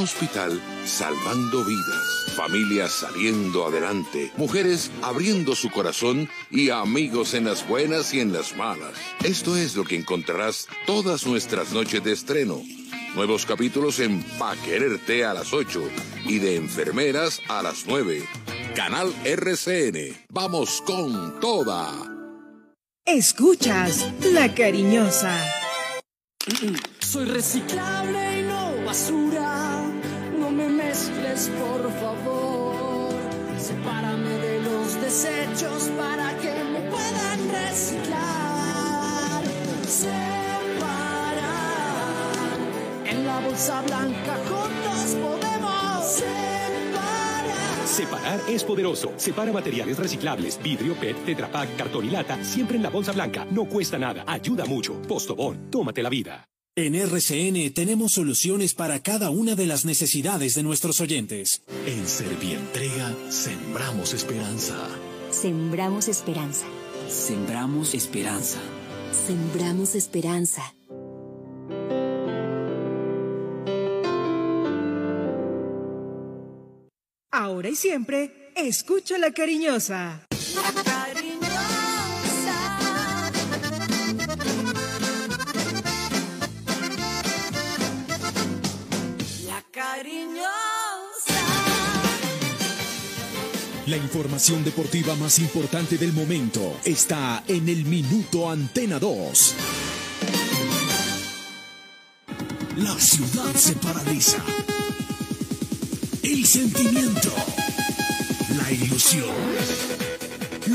hospital salvando vidas, familias saliendo adelante, mujeres abriendo su corazón y amigos en las buenas y en las malas. Esto es lo que encontrarás todas nuestras noches de estreno. Nuevos capítulos en Pa' Quererte a las 8 y de Enfermeras a las 9. Canal RCN. Vamos con toda. Escuchas La Cariñosa. Soy reciclable y no basura. Desechos para que me puedan reciclar. Separar. En la bolsa blanca juntos podemos separar. Separar es poderoso. Separa materiales reciclables, vidrio, PET, Tetra Pak, cartón y lata, siempre en la bolsa blanca. No cuesta nada, ayuda mucho. Postobón, tómate la vida. En RCN tenemos soluciones para cada una de las necesidades de nuestros oyentes. En Servientrega sembramos esperanza. Sembramos esperanza. Sembramos esperanza. Sembramos esperanza. Ahora y siempre, escucha La Cariñosa. La cariñosa. La información deportiva más importante del momento está en el Minuto Antena 2. La ciudad se paraliza. El sentimiento. La ilusión.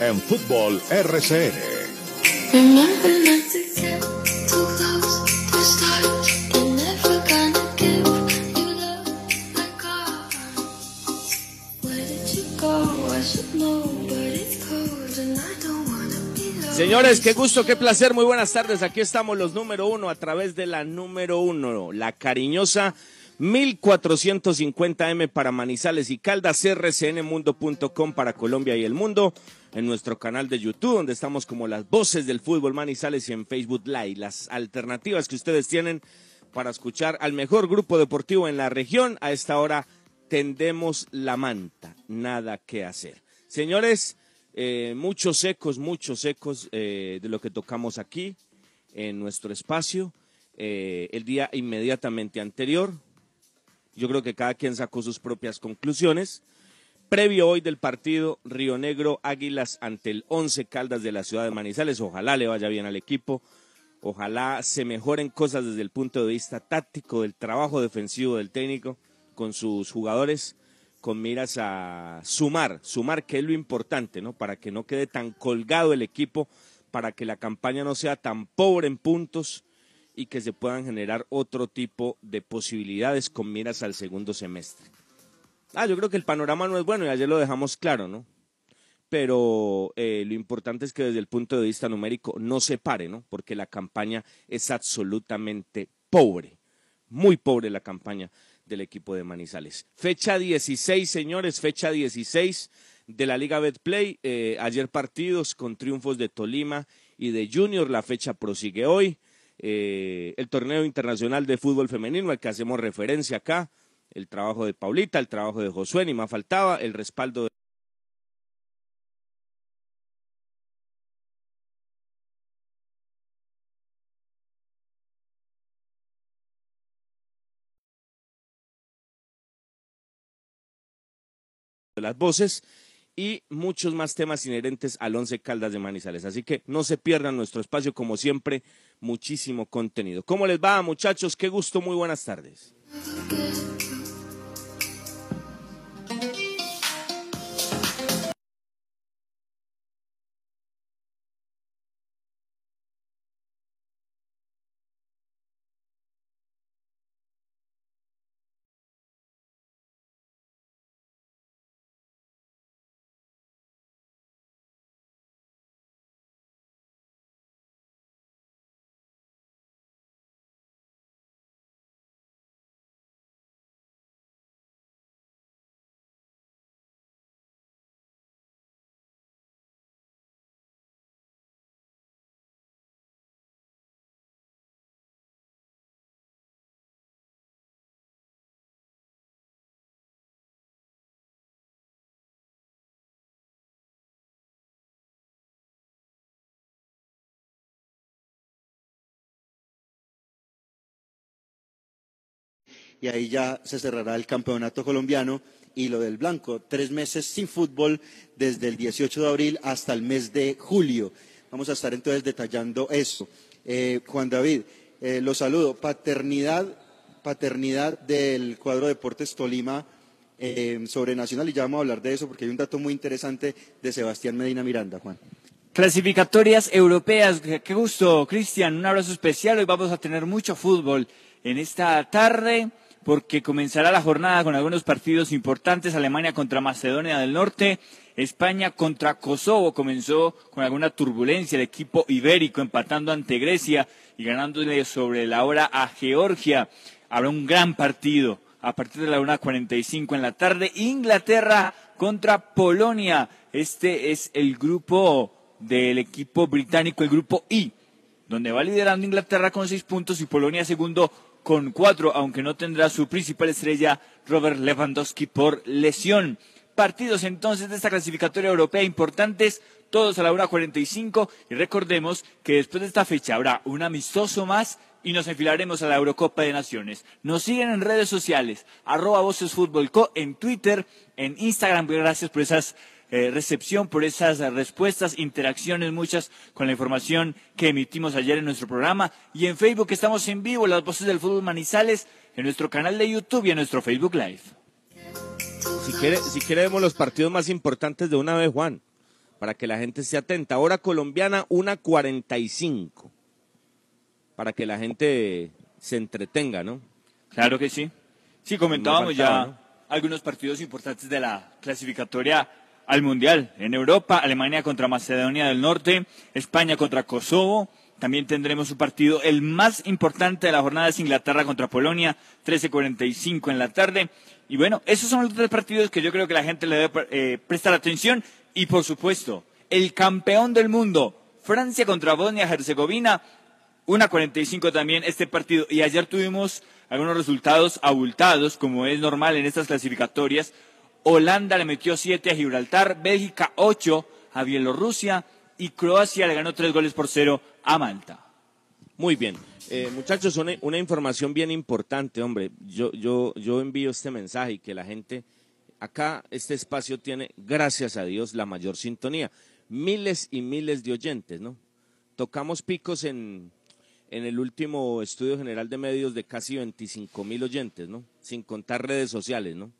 en Fútbol RCN. Señores, qué gusto, qué placer, muy buenas tardes. Aquí estamos los número uno a través de la número uno, la cariñosa 1450M para Manizales y Caldas, rcnmundo.com para Colombia y el mundo, en nuestro canal de YouTube, donde estamos como las voces del fútbol Manizales y en Facebook Live, las alternativas que ustedes tienen para escuchar al mejor grupo deportivo en la región. A esta hora tendemos la manta, nada que hacer. Señores, eh, muchos ecos, muchos ecos eh, de lo que tocamos aquí en nuestro espacio. Eh, el día inmediatamente anterior, yo creo que cada quien sacó sus propias conclusiones. Previo hoy del partido Río Negro Águilas ante el Once Caldas de la ciudad de Manizales. Ojalá le vaya bien al equipo. Ojalá se mejoren cosas desde el punto de vista táctico, del trabajo defensivo del técnico con sus jugadores, con miras a sumar, sumar que es lo importante, ¿no? Para que no quede tan colgado el equipo, para que la campaña no sea tan pobre en puntos y que se puedan generar otro tipo de posibilidades con miras al segundo semestre. Ah, yo creo que el panorama no es bueno y ayer lo dejamos claro, ¿no? Pero eh, lo importante es que desde el punto de vista numérico no se pare, ¿no? Porque la campaña es absolutamente pobre, muy pobre la campaña del equipo de Manizales. Fecha 16, señores, fecha 16 de la Liga Betplay. Eh, ayer partidos con triunfos de Tolima y de Junior. La fecha prosigue hoy. Eh, el torneo internacional de fútbol femenino al que hacemos referencia acá. El trabajo de Paulita, el trabajo de Josué, ni más faltaba, el respaldo de las voces y muchos más temas inherentes al Once Caldas de Manizales. Así que no se pierdan nuestro espacio, como siempre, muchísimo contenido. ¿Cómo les va, muchachos? Qué gusto, muy buenas tardes. Y ahí ya se cerrará el campeonato colombiano y lo del blanco, tres meses sin fútbol desde el 18 de abril hasta el mes de julio. Vamos a estar entonces detallando eso. Eh, Juan David, eh, lo saludo. Paternidad, paternidad del cuadro Deportes Tolima eh, sobre Nacional y ya vamos a hablar de eso porque hay un dato muy interesante de Sebastián Medina Miranda, Juan. Clasificatorias europeas, qué gusto, Cristian, un abrazo especial. Hoy vamos a tener mucho fútbol en esta tarde porque comenzará la jornada con algunos partidos importantes. Alemania contra Macedonia del Norte, España contra Kosovo. Comenzó con alguna turbulencia el equipo ibérico empatando ante Grecia y ganándole sobre la hora a Georgia. Habrá un gran partido a partir de la 1.45 en la tarde. Inglaterra contra Polonia. Este es el grupo del equipo británico, el grupo I, donde va liderando Inglaterra con seis puntos y Polonia segundo con cuatro, aunque no tendrá su principal estrella Robert Lewandowski por lesión. Partidos entonces de esta clasificatoria europea importantes, todos a la 1.45 y recordemos que después de esta fecha habrá un amistoso más y nos enfilaremos a la Eurocopa de Naciones. Nos siguen en redes sociales, arroba Voces Fútbol Co, en Twitter, en Instagram, gracias por esas eh, recepción, por esas respuestas, interacciones muchas con la información que emitimos ayer en nuestro programa. Y en Facebook estamos en vivo, las voces del fútbol Manizales, en nuestro canal de YouTube y en nuestro Facebook Live. Si quiere, si quiere vemos los partidos más importantes de una vez, Juan, para que la gente esté atenta. Hora colombiana, una 45. Para que la gente se entretenga, ¿no? Claro que sí. Sí, comentábamos No faltaba, ya ¿no? algunos partidos importantes de la clasificatoria al Mundial. En Europa, Alemania contra Macedonia del Norte, España contra Kosovo. También tendremos un partido, el más importante de la jornada es Inglaterra contra Polonia, 13.45 en la tarde. Y bueno, esos son los tres partidos que yo creo que la gente le debe eh, prestar atención. Y por supuesto, el campeón del mundo, Francia contra Bosnia-Herzegovina, 1.45 también este partido. Y ayer tuvimos algunos resultados abultados, como es normal en estas clasificatorias. Holanda le metió 7 a Gibraltar, Bélgica 8 a Bielorrusia y Croacia le ganó 3 goles por 0 a Malta. Muy bien. Eh, muchachos, una, una información bien importante, hombre. Yo, yo, yo envío este mensaje y que la gente, acá este espacio tiene, gracias a Dios, la mayor sintonía. Miles y miles de oyentes, ¿no? Tocamos picos en, en el último estudio general de medios de casi 25 mil oyentes, ¿no? Sin contar redes sociales, ¿no?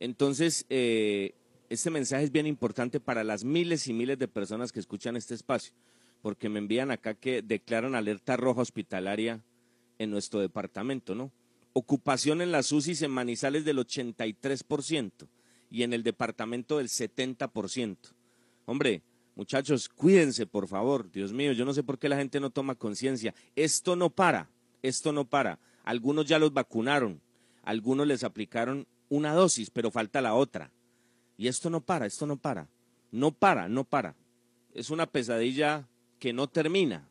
Entonces, eh, este mensaje es bien importante para las miles y miles de personas que escuchan este espacio, porque me envían acá que declaran alerta roja hospitalaria en nuestro departamento, ¿no? Ocupación en las UCIs en Manizales del 83% y en el departamento del 70%. Hombre, muchachos, cuídense, por favor. Dios mío, yo no sé por qué la gente no toma conciencia. Esto no para, esto no para. Algunos ya los vacunaron, algunos les aplicaron una dosis, pero falta la otra. Y esto no para, esto no para. No para, no para. Es una pesadilla que no termina.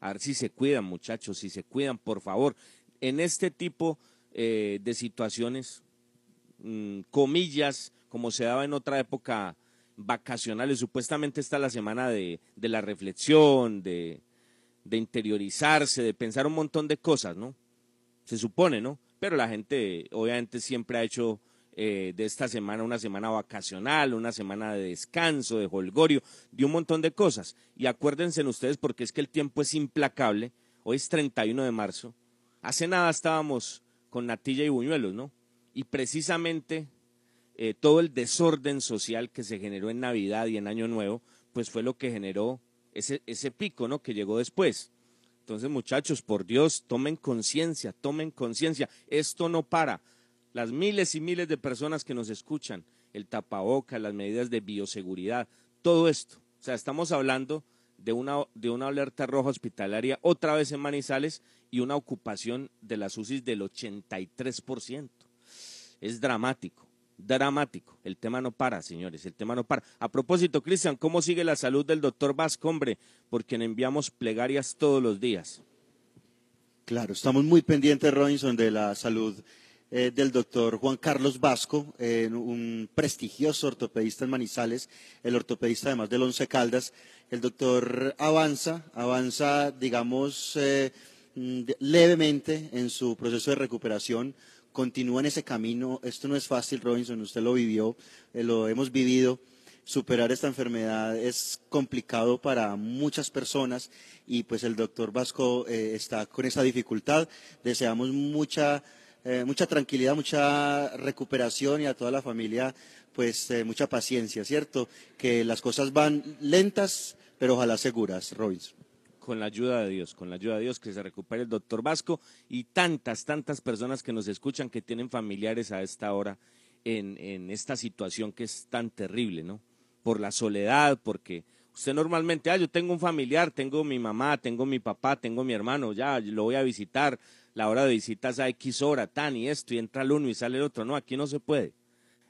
A ver si se cuidan, muchachos, si se cuidan, por favor. En este tipo eh, de situaciones, mm, comillas, como se daba en otra época vacacionales, supuestamente está la semana de, de la reflexión, de, de interiorizarse, de pensar un montón de cosas, ¿no? Se supone, ¿no? Pero la gente obviamente siempre ha hecho eh, de esta semana una semana vacacional, una semana de descanso, de holgorio, de un montón de cosas. Y acuérdense ustedes porque es que el tiempo es implacable. Hoy es 31 de marzo. Hace nada estábamos con Natilla y Buñuelos, ¿no? Y precisamente eh, todo el desorden social que se generó en Navidad y en Año Nuevo, pues fue lo que generó ese, ese pico, ¿no? Que llegó después. Entonces, muchachos, por Dios, tomen conciencia, tomen conciencia. Esto no para. Las miles y miles de personas que nos escuchan, el tapaboca, las medidas de bioseguridad, todo esto. O sea, estamos hablando de una, de una alerta roja hospitalaria otra vez en Manizales y una ocupación de las UCIs del 83%. Es dramático, dramático. El tema no para, señores, el tema no para. A propósito, Cristian, ¿cómo sigue la salud del doctor Vasco, hombre? Por quien enviamos plegarias todos los días. Claro, estamos muy pendientes, Robinson, de la salud eh, del doctor Juan Carlos Vasco, eh, un prestigioso ortopedista en Manizales, el ortopedista además del Once Caldas. El doctor avanza, avanza, digamos, eh, mm, levemente en su proceso de recuperación continúa en ese camino. Esto no es fácil, Robinson, usted lo vivió, eh, lo hemos vivido. Superar esta enfermedad es complicado para muchas personas y pues el doctor Vasco eh, está con esa dificultad. Deseamos mucha, eh, mucha tranquilidad, mucha recuperación y a toda la familia pues mucha paciencia, ¿cierto? Que las cosas van lentas, pero ojalá seguras, Robinson con la ayuda de Dios, con la ayuda de Dios, que se recupere el doctor Vasco y tantas, tantas personas que nos escuchan que tienen familiares a esta hora en, esta situación que es tan terrible, ¿no? Por la soledad, porque usted normalmente, ah, yo tengo un familiar, tengo mi mamá, tengo mi papá, tengo mi hermano, ya lo voy a visitar, la hora de visita es a X hora, tan y esto, y entra el uno y sale el otro. No, aquí no se puede.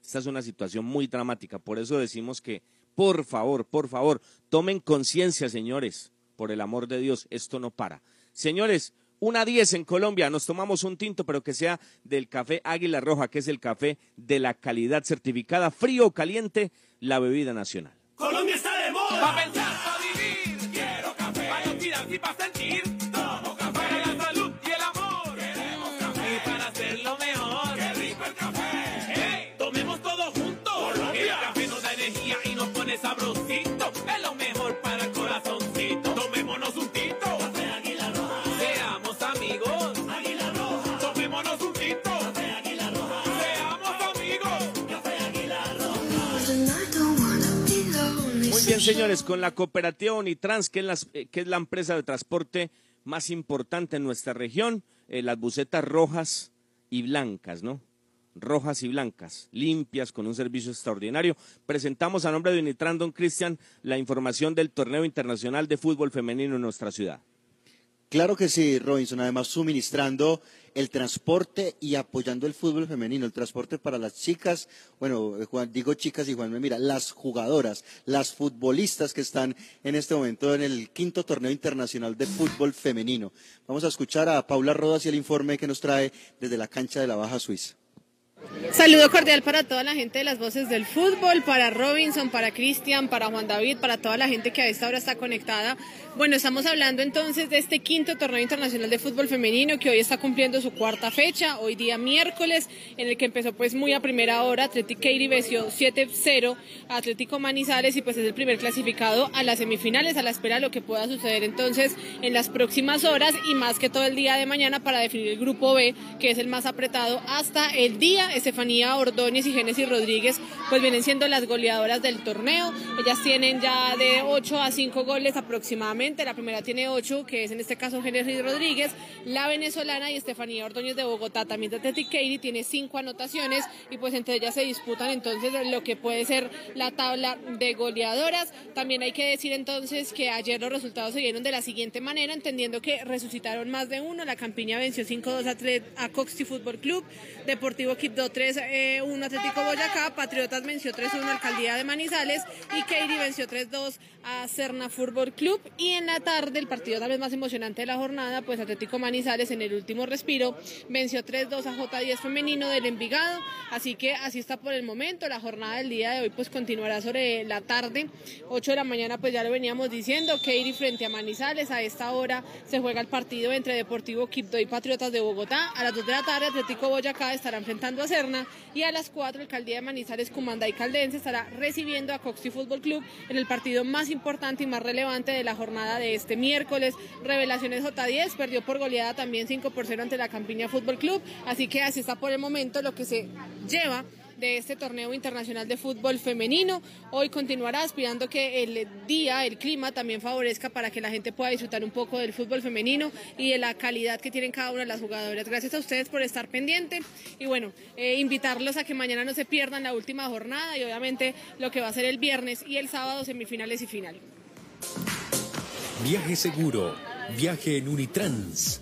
Esta es una situación muy dramática, por eso decimos que, por favor, por favor, tomen conciencia, señores por el amor de Dios, esto no para. Señores, una 10 en Colombia, nos tomamos un tinto, pero que sea del café Águila Roja, que es el café de la calidad certificada, frío o caliente, la bebida nacional. Colombia está de moda. Pa' pensar, pa' vivir. Quiero café. Pa' y pa' sentir. Señores, con la cooperativa Unitrans, que es, eh, que es la empresa de transporte más importante en nuestra región, eh, las bucetas rojas y blancas, ¿no? Rojas y blancas, limpias, con un servicio extraordinario. Presentamos a nombre de Unitrans, don Cristian, la información del torneo internacional de fútbol femenino en nuestra ciudad. Claro que sí, Robinson. Además, suministrando el transporte y apoyando el fútbol femenino, el transporte para las chicas, bueno, eh, Juan, digo chicas y Juan me mira, las jugadoras, las futbolistas que están en este momento en el quinto torneo internacional de fútbol femenino. Vamos a escuchar a Paula Rodas y el informe que nos trae desde la cancha de la Baja Suiza. Saludo cordial para toda la gente de las voces del fútbol, para Robinson, para Cristian, para Juan David, para toda la gente que a esta hora está conectada. Bueno, estamos hablando entonces de este quinto torneo internacional de fútbol femenino que hoy está cumpliendo su cuarta fecha, hoy día miércoles, en el que empezó pues muy a primera hora, Atlético Keiri venció 7-0 a Atlético Manizales y pues es el primer clasificado a las semifinales a la espera de lo que pueda suceder entonces en las próximas horas y más que todo el día de mañana para definir el grupo B, que es el más apretado hasta el día. Estefanía Ordóñez y Génesis Rodríguez pues vienen siendo las goleadoras del torneo. Ellas tienen ya de 8 a 5 goles aproximadamente. La primera tiene 8, que es en este caso Génesis Rodríguez. La venezolana y Estefanía Ordóñez de Bogotá, también de Athletic tiene 5 anotaciones y pues entre ellas se disputan entonces lo que puede ser la tabla de goleadoras. También hay que decir entonces que ayer los resultados se dieron de la siguiente manera, entendiendo que resucitaron más de uno. La Campiña venció 5-2 a, a Fútbol Club, Deportivo Quibdó 3-1 Atlético Boyacá, Patriotas venció 3-1 Alcaldía de Manizales y Keiri venció 3-2 a Cerna Fútbol Club. Y en la tarde, el partido tal vez más emocionante de la jornada, pues Atlético Manizales en el último respiro venció 3-2 a J10 Femenino del Envigado. Así que así está por el momento. La jornada del día de hoy pues continuará sobre la tarde, 8 de la mañana pues ya lo veníamos diciendo, Keiri frente a Manizales. A esta hora se juega el partido entre Deportivo Quibdó y Patriotas de Bogotá. A las 2 de la tarde Atlético Boyacá estará enfrentando a Serna y a las 4 Alcaldía de Manizales, Cumandá y Caldense estará recibiendo a Coxty Fútbol Club en el partido importante y más relevante de la jornada de este miércoles. Revelaciones J10 perdió por goleada también 5 por 0 ante la Campiña Fútbol Club, así que así está por el momento lo que se lleva de este torneo internacional de fútbol femenino. Hoy continuará aspirando que el día, el clima también favorezca para que la gente pueda disfrutar un poco del fútbol femenino y de la calidad que tienen cada una de las jugadoras. Gracias a ustedes por estar pendiente y bueno, eh, invitarlos a que mañana no se pierdan la última jornada y obviamente lo que va a ser el viernes y el sábado semifinales y final. Viaje seguro. Viaje en Unitrans.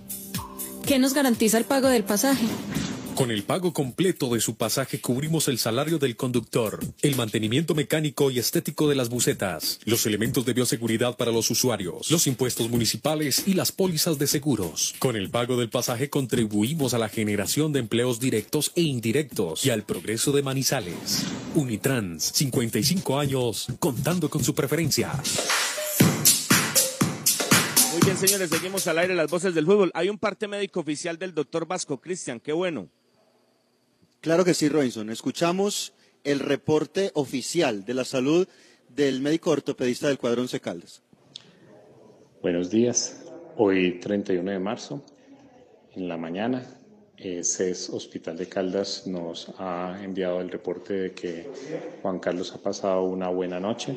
¿Qué nos garantiza el pago del pasaje? Con el pago completo de su pasaje cubrimos el salario del conductor, el mantenimiento mecánico y estético de las bucetas, los elementos de bioseguridad para los usuarios, los impuestos municipales y las pólizas de seguros. Con el pago del pasaje contribuimos a la generación de empleos directos e indirectos y al progreso de Manizales. Unitrans, 55 años, contando con su preferencia. Muy bien, señores, seguimos al aire las voces del fútbol. Hay un parte médico oficial del doctor Vasco Cristian, qué bueno. Claro que sí, Robinson. Escuchamos el reporte oficial de la salud del médico ortopedista del cuadro Once Caldas. Buenos días. Hoy 31 de marzo, en la mañana, eh, CES Hospital de Caldas nos ha enviado el reporte de que Juan Carlos ha pasado una buena noche.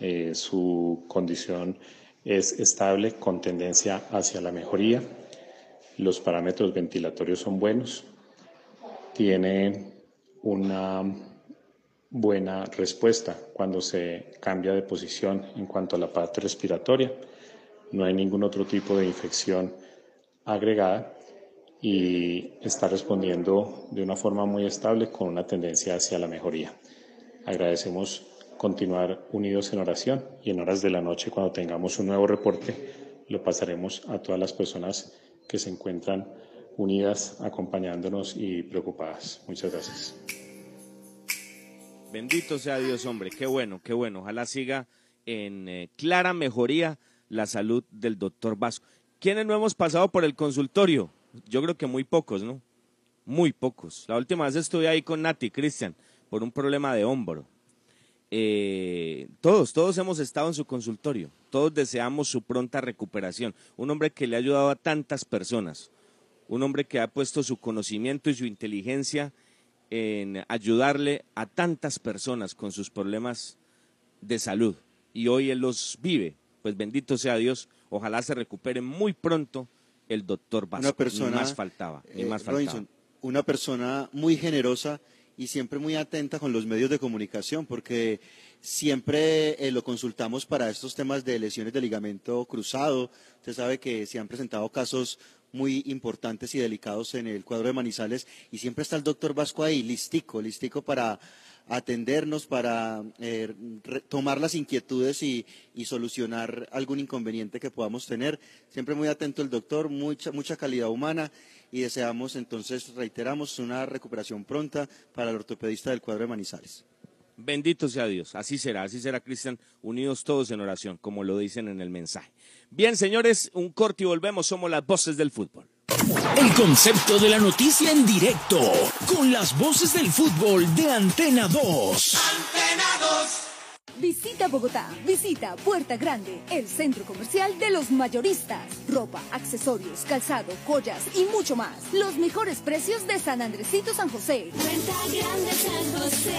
Eh, su condición es estable con tendencia hacia la mejoría. Los parámetros ventilatorios son buenos. Tiene una buena respuesta cuando se cambia de posición en cuanto a la parte respiratoria. No hay ningún otro tipo de infección agregada y está respondiendo de una forma muy estable con una tendencia hacia la mejoría. Agradecemos continuar unidos en oración y en horas de la noche cuando tengamos un nuevo reporte lo pasaremos a todas las personas que se encuentran unidas, acompañándonos y preocupadas. Muchas gracias. Bendito sea Dios, hombre. Qué bueno, qué bueno. Ojalá siga en eh, clara mejoría la salud del doctor Vasco. ¿Quiénes no hemos pasado por el consultorio? Yo creo que muy pocos, ¿no? Muy pocos. La última vez estuve ahí con Nati, Cristian, por un problema de hombro. Eh, todos, todos hemos estado en su consultorio. Todos deseamos su pronta recuperación. Un hombre que le ha ayudado a tantas personas. Un hombre que ha puesto su conocimiento y su inteligencia en ayudarle a tantas personas con sus problemas de salud. Y hoy él los vive. Pues bendito sea Dios. Ojalá se recupere muy pronto el doctor Vasco. Una persona, Ni más faltaba. Ni eh, más faltaba. Robinson, una persona muy generosa y siempre muy atenta con los medios de comunicación, porque siempre eh, lo consultamos para estos temas de lesiones de ligamento cruzado. Usted sabe que se han presentado casos muy importantes y delicados en el cuadro de Manizales y siempre está el doctor Vasco ahí, listico, listico para atendernos, para eh, tomar las inquietudes y, y solucionar algún inconveniente que podamos tener. Siempre muy atento el doctor, mucha, mucha calidad humana y deseamos entonces, reiteramos, una recuperación pronta para el ortopedista del cuadro de Manizales. Bendito sea Dios. Así será, así será, Cristian. Unidos todos en oración, como lo dicen en el mensaje. Bien, señores, un corte y volvemos. Somos las voces del fútbol. El concepto de la noticia en directo, con las voces del fútbol de Antena 2. Visita Bogotá, visita Puerta Grande, el centro comercial de los mayoristas. Ropa, accesorios, calzado, joyas y mucho más. Los mejores precios de San Andresito San José. Puerta Grande San José,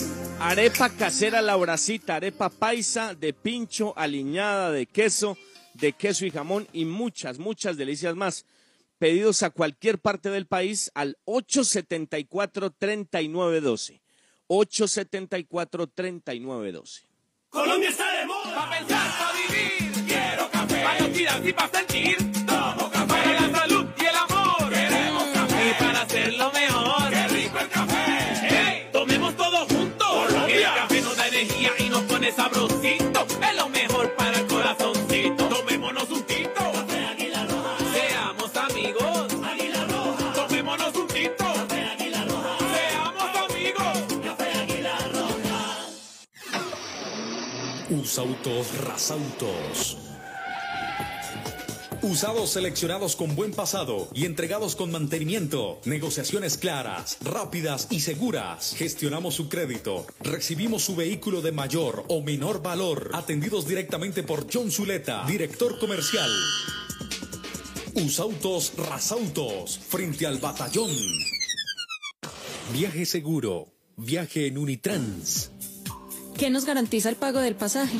Arepa casera la bracita, arepa paisa de pincho, aliñada de queso, de queso y jamón y muchas, muchas delicias más. Pedidos a cualquier parte del país al 874-3912. 874-3912. Colombia está de moda. Pa' pensar, pa' vivir. Quiero café. Pa' y pa' sentir. Pone sabrosito. Es lo mejor para el corazoncito. Tomémonos un tito. Café Águila Roja. Seamos amigos. Águila Roja. Tomémonos un tito. Café Águila Roja. Seamos amigos. Café Águila Roja. Usautos Rasautos. Usados seleccionados con buen pasado y entregados con mantenimiento. Negociaciones claras, rápidas y seguras. Gestionamos su crédito. Recibimos su vehículo de mayor o menor valor. Atendidos directamente por John Zuleta, director comercial. Usautos Rasautos, frente al batallón. Viaje seguro. Viaje en Unitrans. ¿Qué nos garantiza el pago del pasaje?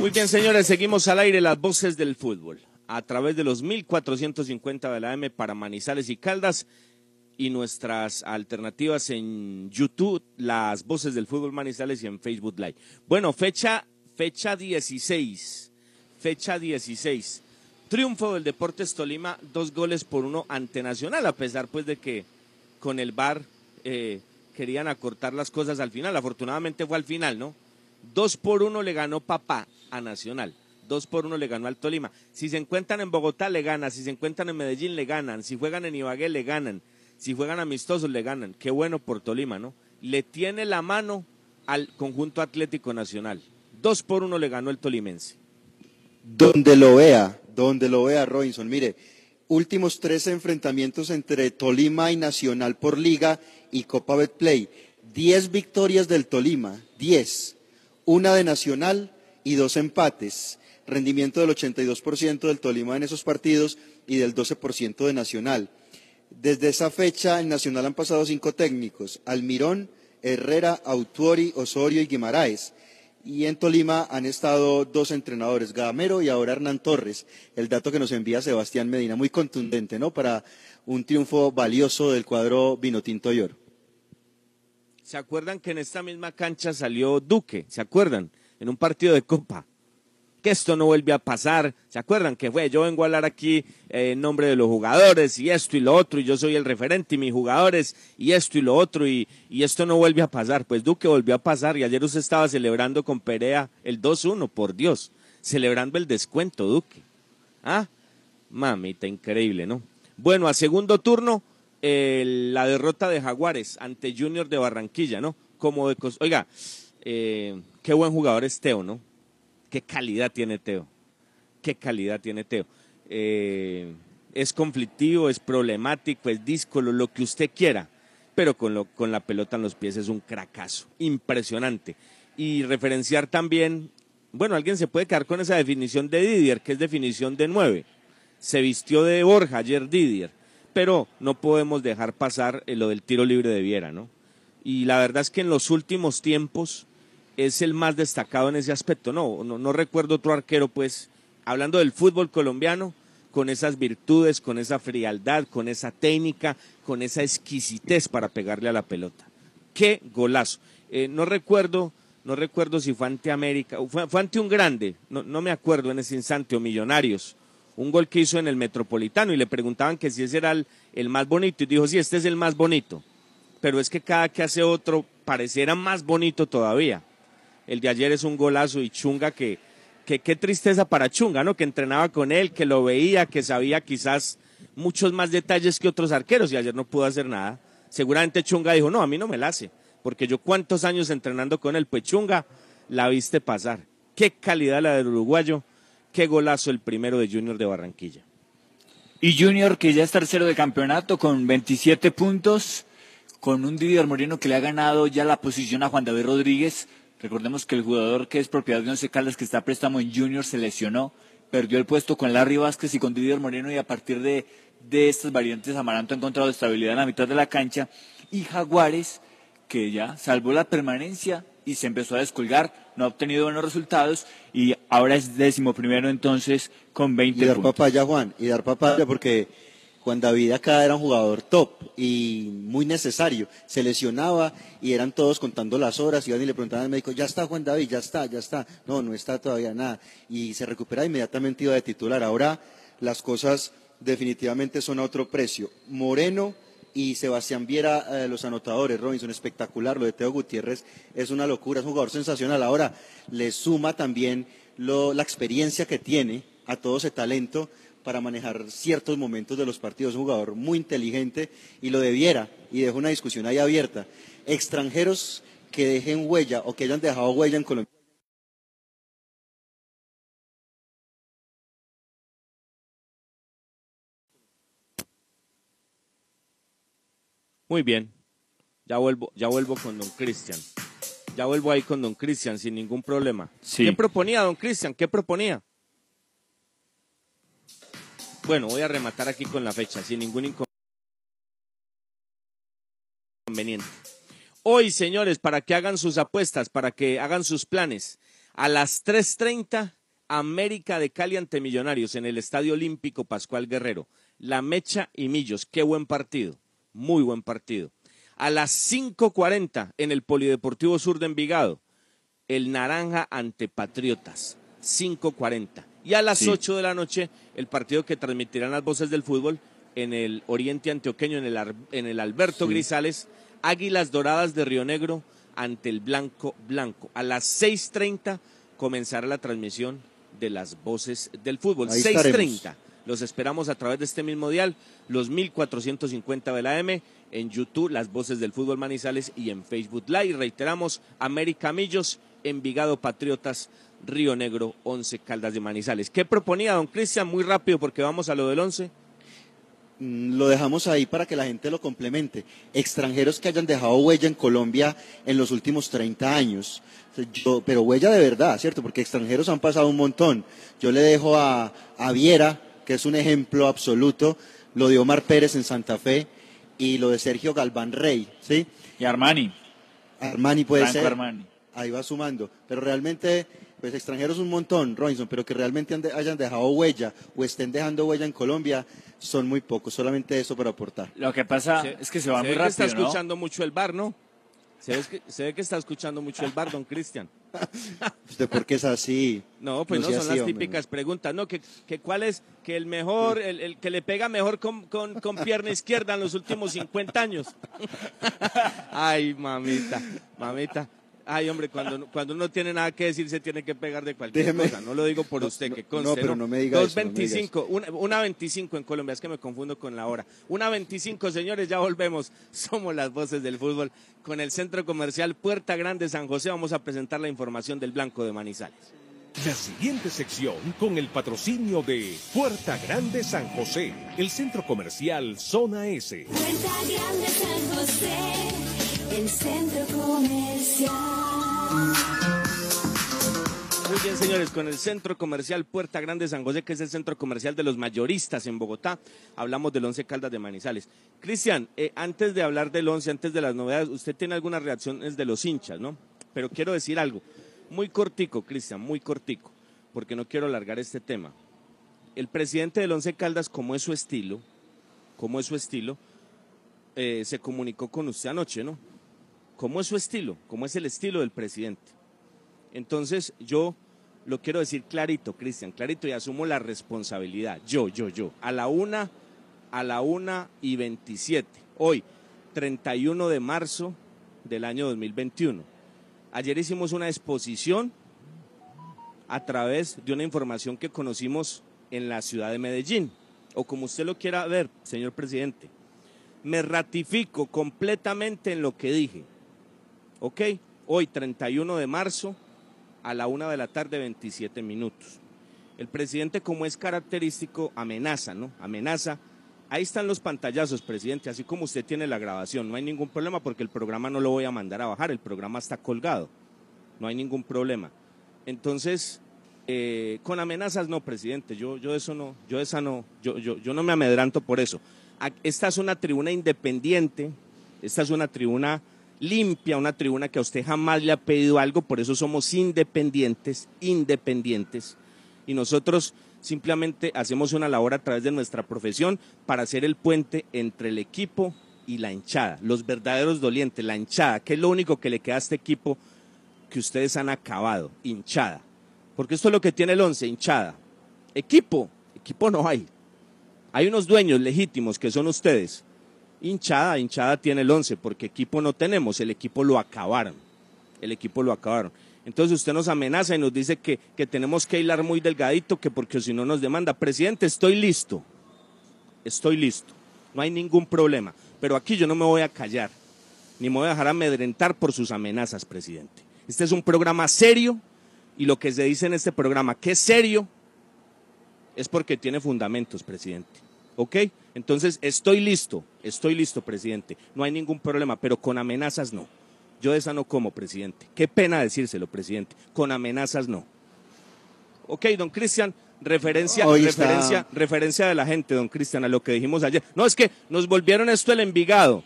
Muy bien, señores, seguimos al aire las voces del fútbol a través de los 1450 de la M para Manizales y Caldas y nuestras alternativas en YouTube, las voces del fútbol Manizales y en Facebook Live. Bueno, fecha fecha 16. Fecha 16. Triunfo del Deportes Tolima, dos goles por uno ante Nacional, a pesar pues de que con el VAR eh, querían acortar las cosas al final. Afortunadamente fue al final, ¿no? Dos por uno le ganó Papá a Nacional. Dos por uno le ganó al Tolima. Si se encuentran en Bogotá, le ganan. Si se encuentran en Medellín, le ganan. Si juegan en Ibagué, le ganan. Si juegan amistosos, le ganan. Qué bueno por Tolima, ¿no? Le tiene la mano al conjunto Atlético Nacional. Dos por uno le ganó el tolimense. Donde lo vea, donde lo vea Robinson. Mire, últimos tres enfrentamientos entre Tolima y Nacional por Liga y Copa Betplay. Diez victorias del Tolima, diez. Una de Nacional y dos empates. Rendimiento del 82% del Tolima en esos partidos y del 12% de Nacional. Desde esa fecha en Nacional han pasado cinco técnicos, Almirón, Herrera, Autuori, Osorio y Guimaraes. Y en Tolima han estado dos entrenadores, Gamero y ahora Hernán Torres. El dato que nos envía Sebastián Medina, muy contundente, ¿no? Para un triunfo valioso del cuadro Vinotinto y Oro. ¿Se acuerdan que en esta misma cancha salió Duque? ¿Se acuerdan? En un partido de Copa. Que esto no vuelve a pasar. ¿Se acuerdan que fue? Yo vengo a hablar aquí eh, en nombre de los jugadores y esto y lo otro, y yo soy el referente y mis jugadores y esto y lo otro, y, y esto no vuelve a pasar. Pues Duque volvió a pasar y ayer usted estaba celebrando con Perea el 2-1, por Dios. Celebrando el descuento, Duque. Ah, mamita, increíble, ¿no? Bueno, a segundo turno, la derrota de Jaguares ante Junior de Barranquilla, ¿no? Como de Oiga, eh, qué buen jugador es Teo, ¿no? Qué calidad tiene Teo. Qué calidad tiene Teo. Eh, es conflictivo, es problemático, es díscolo, lo que usted quiera, pero con, lo- con la pelota en los pies es un cracazo. Impresionante. Y referenciar también, bueno, alguien se puede quedar con esa definición de Didier, que es definición de nueve. Se vistió de Borja ayer Didier, pero no podemos dejar pasar eh, lo del tiro libre de Viera, ¿no? Y la verdad es que en los últimos tiempos es el más destacado en ese aspecto. No, no, no recuerdo otro arquero, pues, hablando del fútbol colombiano, con esas virtudes, con esa frialdad, con esa técnica, con esa exquisitez para pegarle a la pelota. ¡Qué golazo! Eh, no recuerdo, no recuerdo si fue ante América, fue, fue ante un grande, no, no me acuerdo en ese instante, o Millonarios, un gol que hizo en el Metropolitano y le preguntaban que si ese era el, el más bonito y dijo, sí, este es el más bonito, pero es que cada que hace otro pareciera más bonito todavía. El de ayer es un golazo y Chunga que, que qué tristeza para Chunga, ¿no? Que entrenaba con él, que lo veía, que sabía quizás muchos más detalles que otros arqueros y ayer no pudo hacer nada. Seguramente Chunga dijo, no, a mí no me la hace, porque yo cuántos años entrenando con él, pues Chunga la viste pasar. Qué calidad la del uruguayo, qué golazo el primero de Junior de Barranquilla. Y Junior, que ya es tercero de campeonato con 27 puntos, con un Didier Moreno que le ha ganado ya la posición a Juan David Rodríguez. Recordemos que el jugador que es propiedad de Once Caldas, que está a préstamo en Junior, se lesionó, perdió el puesto con Larry Vázquez y con Didier Moreno y a partir de, de estas variantes Amaranto ha encontrado estabilidad en la mitad de la cancha. Y Jaguares, que ya salvó la permanencia y se empezó a descolgar, no ha obtenido buenos resultados y ahora es décimo primero entonces con 20 Y dar puntos. papaya, Juan, y dar papaya porque Juan David acá era un jugador top y muy necesario. Se lesionaba y eran todos contando las horas, iban y le preguntaban al médico, ya está Juan David, ya está, ya está. No, no está todavía nada. Y se recupera inmediatamente iba de titular. Ahora las cosas definitivamente son a otro precio. Moreno y Sebastián Viera, eh, los anotadores, Robinson, espectacular. Lo de Teo Gutiérrez es una locura, es un jugador sensacional. Ahora le suma también lo- la experiencia que tiene a todo ese talento para manejar ciertos momentos de los partidos. Un jugador muy inteligente y lo debiera, y dejo una discusión ahí abierta. Extranjeros que dejen huella o que hayan dejado huella en Colombia. Muy bien. Ya vuelvo, ya vuelvo con don Cristian. Ya vuelvo ahí con don Cristian sin ningún problema. Sí. ¿Qué proponía don Cristian? ¿Qué proponía? Bueno, voy a rematar aquí con la fecha, sin ningún inconveniente. Hoy, señores, para que hagan sus apuestas, para que hagan sus planes, a las 3.30, América de Cali ante Millonarios en el Estadio Olímpico Pascual Guerrero. La Mecha y Millos, qué buen partido, muy buen partido. A las 5.40 en el Polideportivo Sur de Envigado, el Naranja ante Patriotas, 5.40. Y a las Sí. 8 de la noche, el partido que transmitirán las voces del fútbol en el Oriente Antioqueño, en el, Ar- en el Alberto Sí. Grisales, Águilas Doradas de Río Negro ante el Blanco Blanco. A las 6.30 comenzará la transmisión de las voces del fútbol. Ahí 6.30. Los esperamos a través de este mismo dial, los 1450 de la M, en YouTube, las voces del fútbol Manizales y en Facebook Live. Reiteramos, América Millos, Envigado Patriotas, Río Negro, 11 Caldas de Manizales. ¿Qué proponía don Cristian? Muy rápido porque vamos a lo del 11. Mm, Lo dejamos ahí para que la gente lo complemente. Extranjeros que hayan dejado huella en Colombia en los últimos 30 años. Yo- pero huella de verdad, ¿cierto? Porque extranjeros han pasado un montón. Yo le dejo a, a Viera, que es un ejemplo absoluto, lo de Omar Pérez en Santa Fe y lo de Sergio Galván Rey, ¿sí? Y Armani. Armani puede Franco ser. Armani. Ahí va sumando. Pero realmente, pues extranjeros un montón, Robinson, pero que realmente han de- hayan dejado huella o estén dejando huella en Colombia son muy pocos. Solamente eso para aportar. Lo que pasa es que se va ve muy que está rápido, ¿no? escuchando mucho el bar, ¿no? Se ve, que, se ve que está escuchando mucho el bar, don Cristian. ¿Usted por qué es así? No, pues no, son así, las hombre. típicas preguntas, ¿no? Que, que cuál es que el mejor, el, el que le pega mejor con, con, con pierna izquierda en los últimos 50 años. Ay, mamita, mamita. Ay, hombre, cuando, cuando uno tiene nada que decir, se tiene que pegar de cualquier Déjeme- cosa. No lo digo por usted, que conste. no, pero no me diga eso, no me diga 2.25, una, una 25 en Colombia, es que me confundo con la hora. Una 25, señores, ya volvemos. Somos las voces del fútbol. Con el Centro Comercial Puerta Grande San José vamos a presentar la información del Blanco de Manizales. La siguiente sección con el patrocinio de Puerta Grande San José, el centro comercial Zona S. Puerta Grande San José, el centro comercial. Muy bien, señores, con el Centro Comercial Puerta Grande San José, que es el centro comercial de los mayoristas en Bogotá, hablamos del Once Caldas de Manizales. Cristian, eh, antes de hablar del Once, antes de las novedades, usted tiene algunas reacciones de los hinchas, ¿no? Pero quiero decir algo, muy cortico, Cristian, muy cortico, porque no quiero alargar este tema. El presidente del Once Caldas, como es su estilo, como es su estilo, eh, se comunicó con usted anoche, ¿no? ¿Cómo es su estilo? ¿Cómo es el estilo del presidente? Entonces, yo lo quiero decir clarito, Cristian, clarito, y asumo la responsabilidad. Yo, yo, yo. A la una, a la una y veintisiete. Hoy, 31 de marzo del año 2021. Ayer hicimos una exposición a través de una información que conocimos en la ciudad de Medellín, o como usted lo quiera ver, señor presidente. Me ratifico completamente en lo que dije. ¿Ok? Hoy, 31 de marzo, a la una de la tarde, 27 minutos. El presidente, como es característico, amenaza, ¿no? Amenaza. Ahí están los pantallazos, presidente, así como usted tiene la grabación. No hay ningún problema porque el programa no lo voy a mandar a bajar, el programa está colgado. No hay ningún problema. Entonces, eh, con amenazas no, presidente. Yo, yo eso no, yo esa no, yo, yo, yo no me amedranto por eso. Esta es una tribuna independiente, esta es una tribuna limpia, una tribuna que a usted jamás le ha pedido algo, por eso somos independientes, independientes. Y nosotros simplemente hacemos una labor a través de nuestra profesión para hacer el puente entre el equipo y la hinchada, los verdaderos dolientes, la hinchada, que es lo único que le queda a este equipo que ustedes han acabado, hinchada. Porque esto es lo que tiene el once, hinchada. Equipo, equipo no hay. Hay unos dueños legítimos que son ustedes. Hinchada, hinchada tiene el once, porque equipo no tenemos, el equipo lo acabaron. El equipo lo acabaron. Entonces usted nos amenaza y nos dice que, que tenemos que hilar muy delgadito, que porque si no nos demanda. Presidente, estoy listo. Estoy listo. No hay ningún problema. Pero aquí yo no me voy a callar, ni me voy a dejar amedrentar por sus amenazas, presidente. Este es un programa serio y lo que se dice en este programa que es serio es porque tiene fundamentos, presidente. ¿Ok? Entonces estoy listo, estoy listo, presidente. No hay ningún problema, pero con amenazas no. Yo de esa no como, presidente. Qué pena decírselo, presidente. Con amenazas no. Ok, don Cristian, referencia, Hoy está- referencia, referencia de la gente, don Cristian, a lo que dijimos ayer. No, es que nos volvieron esto el Envigado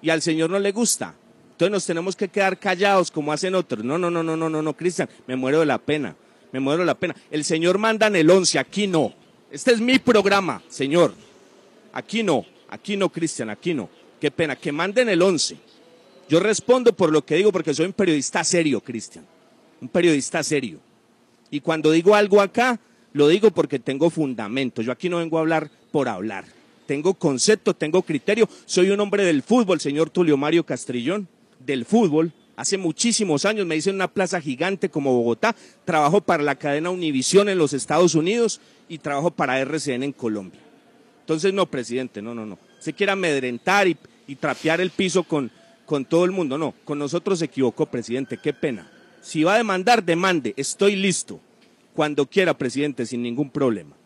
y al señor no le gusta. Entonces nos tenemos que quedar callados como hacen otros. No, no, no, no, no, no, no, Cristian, me muero de la pena. Me muero de la pena. El señor manda en el 11, aquí no. Este es mi programa, señor. Aquí no, aquí no, Cristian, aquí no. Qué pena, que manden el 11. Yo respondo por lo que digo porque soy un periodista serio, Cristian. Un periodista serio. Y cuando digo algo acá, lo digo porque tengo fundamento. Yo aquí no vengo a hablar por hablar. Tengo concepto, tengo criterio. Soy un hombre del fútbol, señor Tulio Mario Castrillón, del fútbol. Hace muchísimos años me hice en una plaza gigante como Bogotá. Trabajo para la cadena Univisión en los Estados Unidos y trabajo para RCN en Colombia. Entonces, no, presidente, no, no, no. Se quiere amedrentar y, y trapear el piso con, con todo el mundo. No, con nosotros se equivocó, presidente. Qué pena. Si va a demandar, demande. Estoy listo. Cuando quiera, presidente, sin ningún problema.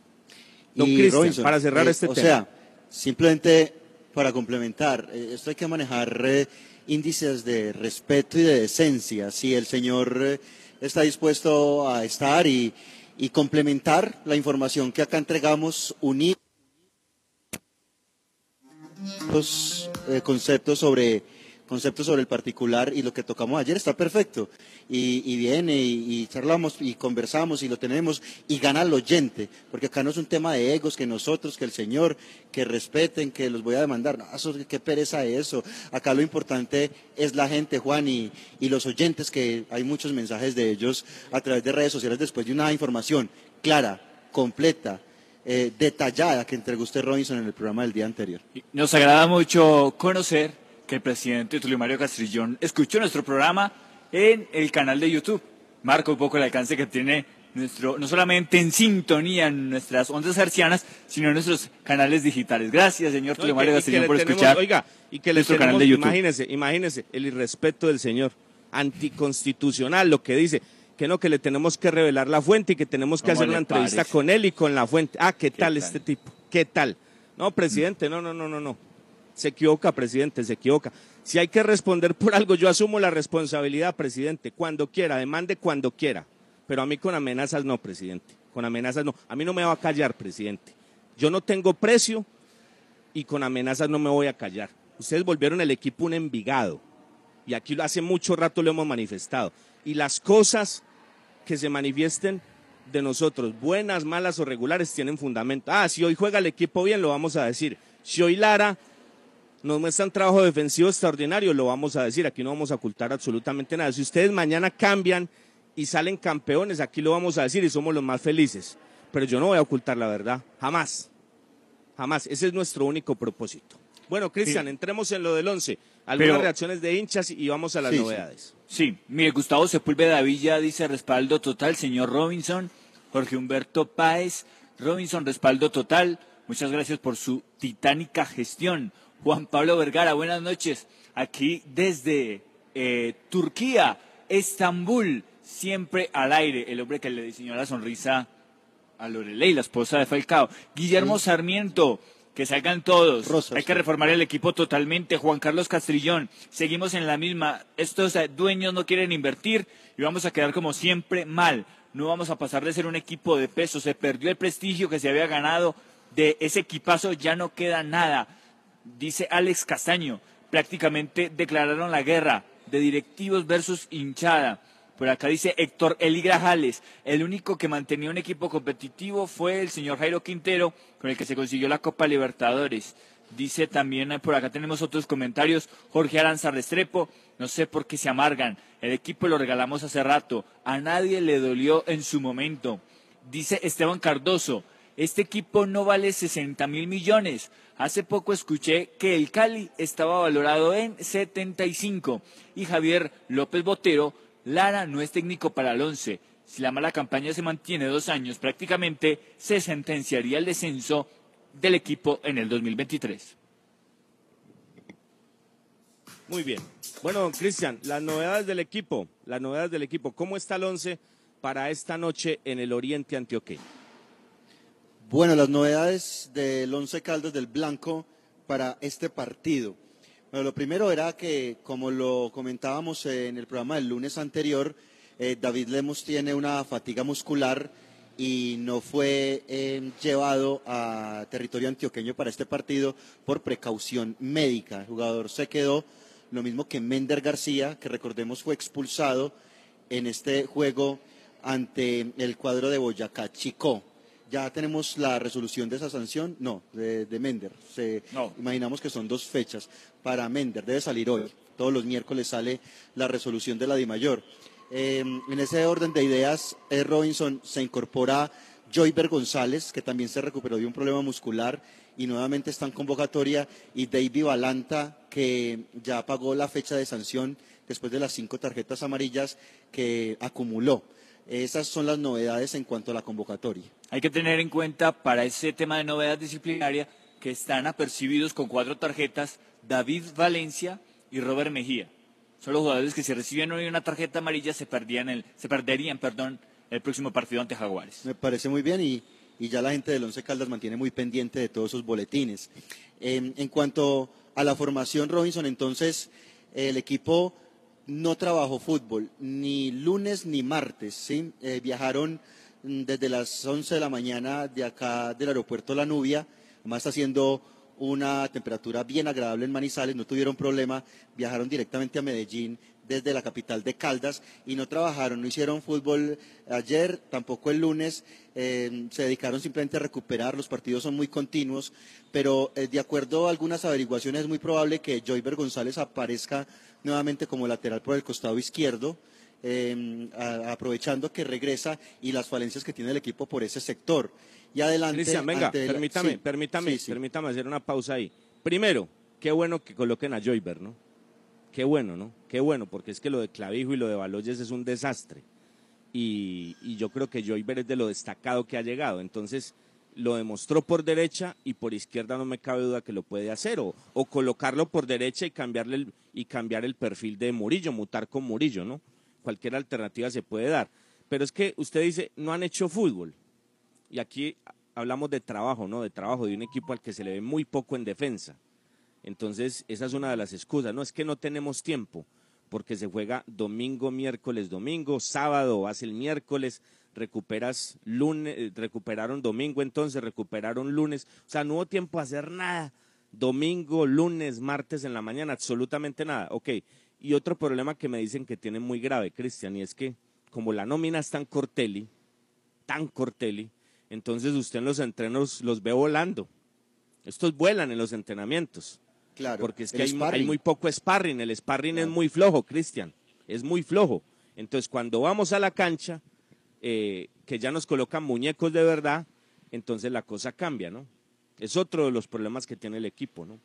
Don Cristian, para cerrar eh, este o tema. sea, simplemente para complementar, eh, esto hay que manejar eh, índices de respeto y de decencia. Si el señor está dispuesto a estar y, y complementar la información que acá entregamos, unir los eh, conceptos sobre conceptos sobre el particular y lo que tocamos ayer está perfecto. Y, viene y, y charlamos y conversamos y lo tenemos y gana el oyente porque acá no es un tema de egos que nosotros que el señor que respeten que los voy a demandar. No eso qué pereza eso. Acá lo importante es la gente Juan y, y los oyentes que hay muchos mensajes de ellos a través de redes sociales después de una información clara completa eh, detallada que entregó usted Robinson en el programa del día anterior Nos agrada mucho conocer que el presidente Tulio Mario Castrillón escuchó nuestro programa en el canal de YouTube. Marca un poco el alcance que tiene nuestro, no solamente en sintonía en nuestras ondas hercianas, sino en nuestros canales digitales. Gracias, señor No, Tulio Mario Castrillón, por tenemos- escuchar Oiga, y que le nuestro tenemos, canal de YouTube. imagínese, imagínese, el irrespeto del señor, anticonstitucional, lo que dice, que no, que le tenemos que revelar la fuente y que tenemos que ¿Cómo hacer una entrevista parece? con él y con la fuente. Ah, ¿qué, tal, tal? este tipo? ¿Qué tal? No, presidente, no, no, no, no, no. Se equivoca, presidente, se equivoca. Si hay que responder por algo, yo asumo la responsabilidad, presidente, cuando quiera, demande cuando quiera. Pero a mí con amenazas no, presidente. Con amenazas no. A mí no me va a callar, presidente. Yo no tengo precio y con amenazas no me voy a callar. Ustedes volvieron el equipo un envigado. Y aquí lo- hace mucho rato lo hemos manifestado. Y las cosas que se manifiesten de nosotros, buenas, malas o regulares, tienen fundamento. Ah, si hoy juega el equipo bien, lo vamos a decir. Si hoy Lara nos muestra un trabajo defensivo extraordinario, lo vamos a decir. Aquí no vamos a ocultar absolutamente nada. Si ustedes mañana cambian y salen campeones, aquí lo vamos a decir y somos los más felices. Pero yo no voy a ocultar la verdad. Jamás. Jamás. Ese es nuestro único propósito. Bueno, Cristian, Sí. entremos en lo del 11. Algunas Pero- reacciones de hinchas y vamos a las Sí, novedades. Sí, mire, Gustavo Sepúlveda Villa dice respaldo total, señor Robinson. Jorge Humberto Páez, Robinson, respaldo total. Muchas gracias por su titánica gestión. Juan Pablo Vergara, buenas noches. Aquí desde eh, Turquía, Estambul, siempre al aire. El hombre que le diseñó la sonrisa a Lorelei, la esposa de Falcao. Guillermo Sarmiento, que salgan todos. Hay que reformar el equipo totalmente. Juan Carlos Castrillón, seguimos en la misma. Estos eh, dueños no quieren invertir y vamos a quedar como siempre mal. No vamos a pasar de ser un equipo de peso. Se perdió el prestigio que se había ganado de ese equipazo, ya no queda nada. Dice Alex Castaño, prácticamente declararon la guerra de directivos versus hinchada. Por acá dice Héctor Eli Grajales, el único que mantenía un equipo competitivo fue el señor Jairo Quintero, con el que se consiguió la Copa Libertadores. Dice también, por acá tenemos otros comentarios, Jorge Aranza Restrepo, no sé por qué se amargan, el equipo lo regalamos hace rato, a nadie le dolió en su momento. Dice Esteban Cardoso, este equipo no vale 60 mil millones. Hace poco escuché que el Cali estaba valorado en 75 y Javier López Botero Lara no es técnico para el 11. Si la mala campaña se mantiene dos años, prácticamente se sentenciaría el descenso del equipo en el 2023. Muy bien. Bueno, Cristian, las novedades del equipo, las novedades del equipo, ¿cómo está el 11 para esta noche en el Oriente Antioqueño? Bueno, las novedades del Once Caldas del Blanco para este partido. Bueno, lo primero era que, como lo comentábamos en el programa del lunes anterior, eh, David Lemos tiene una fatiga muscular y no fue eh, llevado a territorio antioqueño para este partido por precaución médica. El jugador se quedó, lo mismo que Mender García, que recordemos fue expulsado en este juego ante el cuadro de Boyacá Chicó. ¿Ya tenemos la resolución de esa sanción? No, de, de Mender. Se- Imaginamos que son dos fechas para Mender. Debe salir hoy. Todos los miércoles sale la resolución de la DIMAYOR. Eh, en ese orden de ideas, eh, Robinson se incorpora Joyber González, que también se recuperó de un problema muscular y nuevamente está en convocatoria, y David Balanta, que ya pagó la fecha de sanción después de las cinco tarjetas amarillas que acumuló. Esas son las novedades en cuanto a la convocatoria. Hay que tener en cuenta para ese tema de novedad disciplinaria que están apercibidos con cuatro tarjetas David Valencia y Robert Mejía. Son los jugadores que si reciben hoy una tarjeta amarilla se, perdían el, se perderían perdón, el próximo partido ante Jaguares. Me parece muy bien y, y ya la gente del Once Caldas mantiene muy pendiente de todos sus boletines. Eh, en cuanto a la formación, Robinson, entonces el equipo no trabajó fútbol ni lunes ni martes, ¿sí? Eh, viajaron mm, desde las 11 de la mañana de acá del aeropuerto La Nubia, además está haciendo una temperatura bien agradable en Manizales, no tuvieron problema, viajaron directamente a Medellín desde la capital de Caldas y no trabajaron, no hicieron fútbol ayer, tampoco el lunes, eh, se dedicaron simplemente a recuperar, los partidos son muy continuos, pero eh, de acuerdo a algunas averiguaciones es muy probable que Joyber González aparezca nuevamente como lateral por el costado izquierdo, eh, a- aprovechando que regresa y las falencias que tiene el equipo por ese sector. Y adelante. Cristian, venga, permítame, sí, permítame, sí, sí. permítame hacer una pausa ahí. Primero, qué bueno que coloquen a Joyber, ¿no? Qué bueno, ¿no? Qué bueno, porque es que lo de Clavijo y lo de Baloyes es un desastre. Y, y yo creo que Joyber es de lo destacado que ha llegado. Entonces, lo demostró por derecha y por izquierda no me cabe duda que lo puede hacer. O, o colocarlo por derecha y cambiarle y cambiar el perfil de Murillo, mutar con Murillo, ¿no? Cualquier alternativa se puede dar. Pero es que usted dice, no han hecho fútbol. Y aquí hablamos de trabajo, ¿no? De trabajo de un equipo al que se le ve muy poco en defensa. Entonces, esa es una de las excusas. No es que no tenemos tiempo, porque se juega domingo, miércoles, domingo, sábado vas el miércoles, recuperas lunes, eh, recuperaron domingo, entonces recuperaron lunes. O sea, no hubo tiempo a hacer nada. Domingo, lunes, martes en la mañana, absolutamente nada. Ok. Y otro problema que me dicen que tienen muy grave, Cristian, y es que como la nómina es tan corteli, tan corteli, entonces usted en los entrenos los ve volando. Estos vuelan en los entrenamientos. Claro. Porque es que hay muy poco sparring. El sparring es muy flojo, Cristian. Es muy flojo. Entonces, cuando vamos a la cancha, eh, que ya nos colocan muñecos de verdad, entonces la cosa cambia, ¿no? Es otro de los problemas que tiene el equipo, ¿no?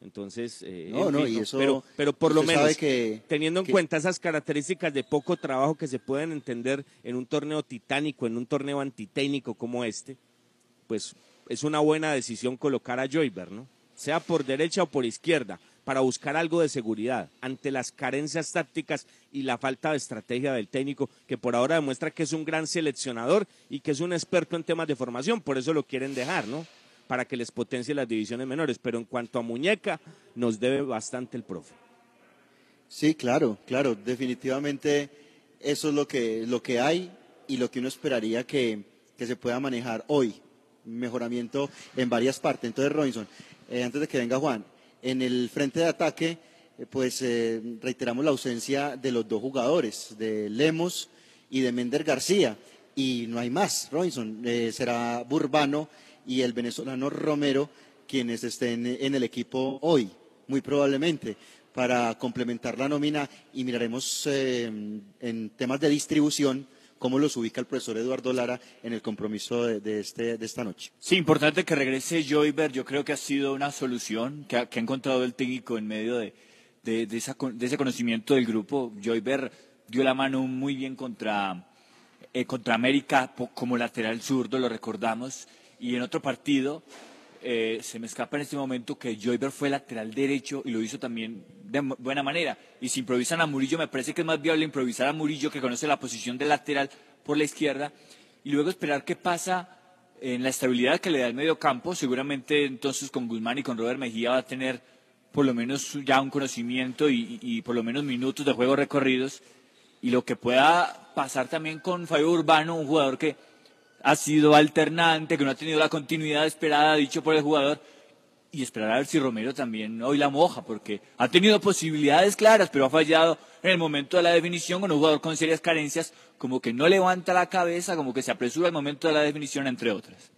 Entonces, eh, No, en no, fin, y eso pero, pero por lo menos, que- teniendo en que- cuenta esas características de poco trabajo que se pueden entender en un torneo titánico, en un torneo antitécnico como este, pues es una buena decisión colocar a Joyber, ¿no? Sea por derecha o por izquierda, para buscar algo de seguridad ante las carencias tácticas y la falta de estrategia del técnico, que por ahora demuestra que es un gran seleccionador y que es un experto en temas de formación, por eso lo quieren dejar, ¿no? Para que les potencie las divisiones menores. Pero en cuanto a muñeca, nos debe bastante el profe. Sí, claro, claro, definitivamente eso es lo que, lo que hay y lo que uno esperaría que, que se pueda manejar hoy. Mejoramiento en varias partes. Entonces, Robinson, eh, antes de que venga Juan, en el frente de ataque, eh, pues eh, reiteramos la ausencia de los dos jugadores, de Lemos y de Mender García. Y no hay más, Robinson. Eh, será Burbano y el venezolano Romero quienes estén en el equipo hoy, muy probablemente, para complementar la nómina y miraremos eh, en temas de distribución cómo los ubica el profesor Eduardo Lara en el compromiso de, de este, de esta noche. Sí, importante que regrese Joyber. Yo creo que ha sido una solución que ha, que ha encontrado el técnico en medio de, de- de esa de ese conocimiento del grupo. Joyber dio la mano muy bien contra, eh, contra América como lateral zurdo, lo recordamos. Y en otro partido, eh, se me escapa en este momento que Joyber fue lateral derecho y lo hizo también de buena manera. Y si improvisan a Murillo, me parece que es más viable improvisar a Murillo, que conoce la posición de lateral por la izquierda, y luego esperar qué pasa en la estabilidad que le da el medio campo. Seguramente entonces con Guzmán y con Robert Mejía va a tener por lo menos ya un conocimiento y, y- y por lo menos minutos de juego recorridos. Y lo que pueda pasar también con Fabio Urbano, un jugador que ha sido alternante, que no ha tenido la continuidad esperada, dicho por el jugador, y esperar a ver si Romero también hoy la moja, porque ha tenido posibilidades claras, pero ha fallado en el momento de la definición con un jugador con serias carencias, como que no levanta la cabeza, como que se apresura al momento de la definición, entre otras.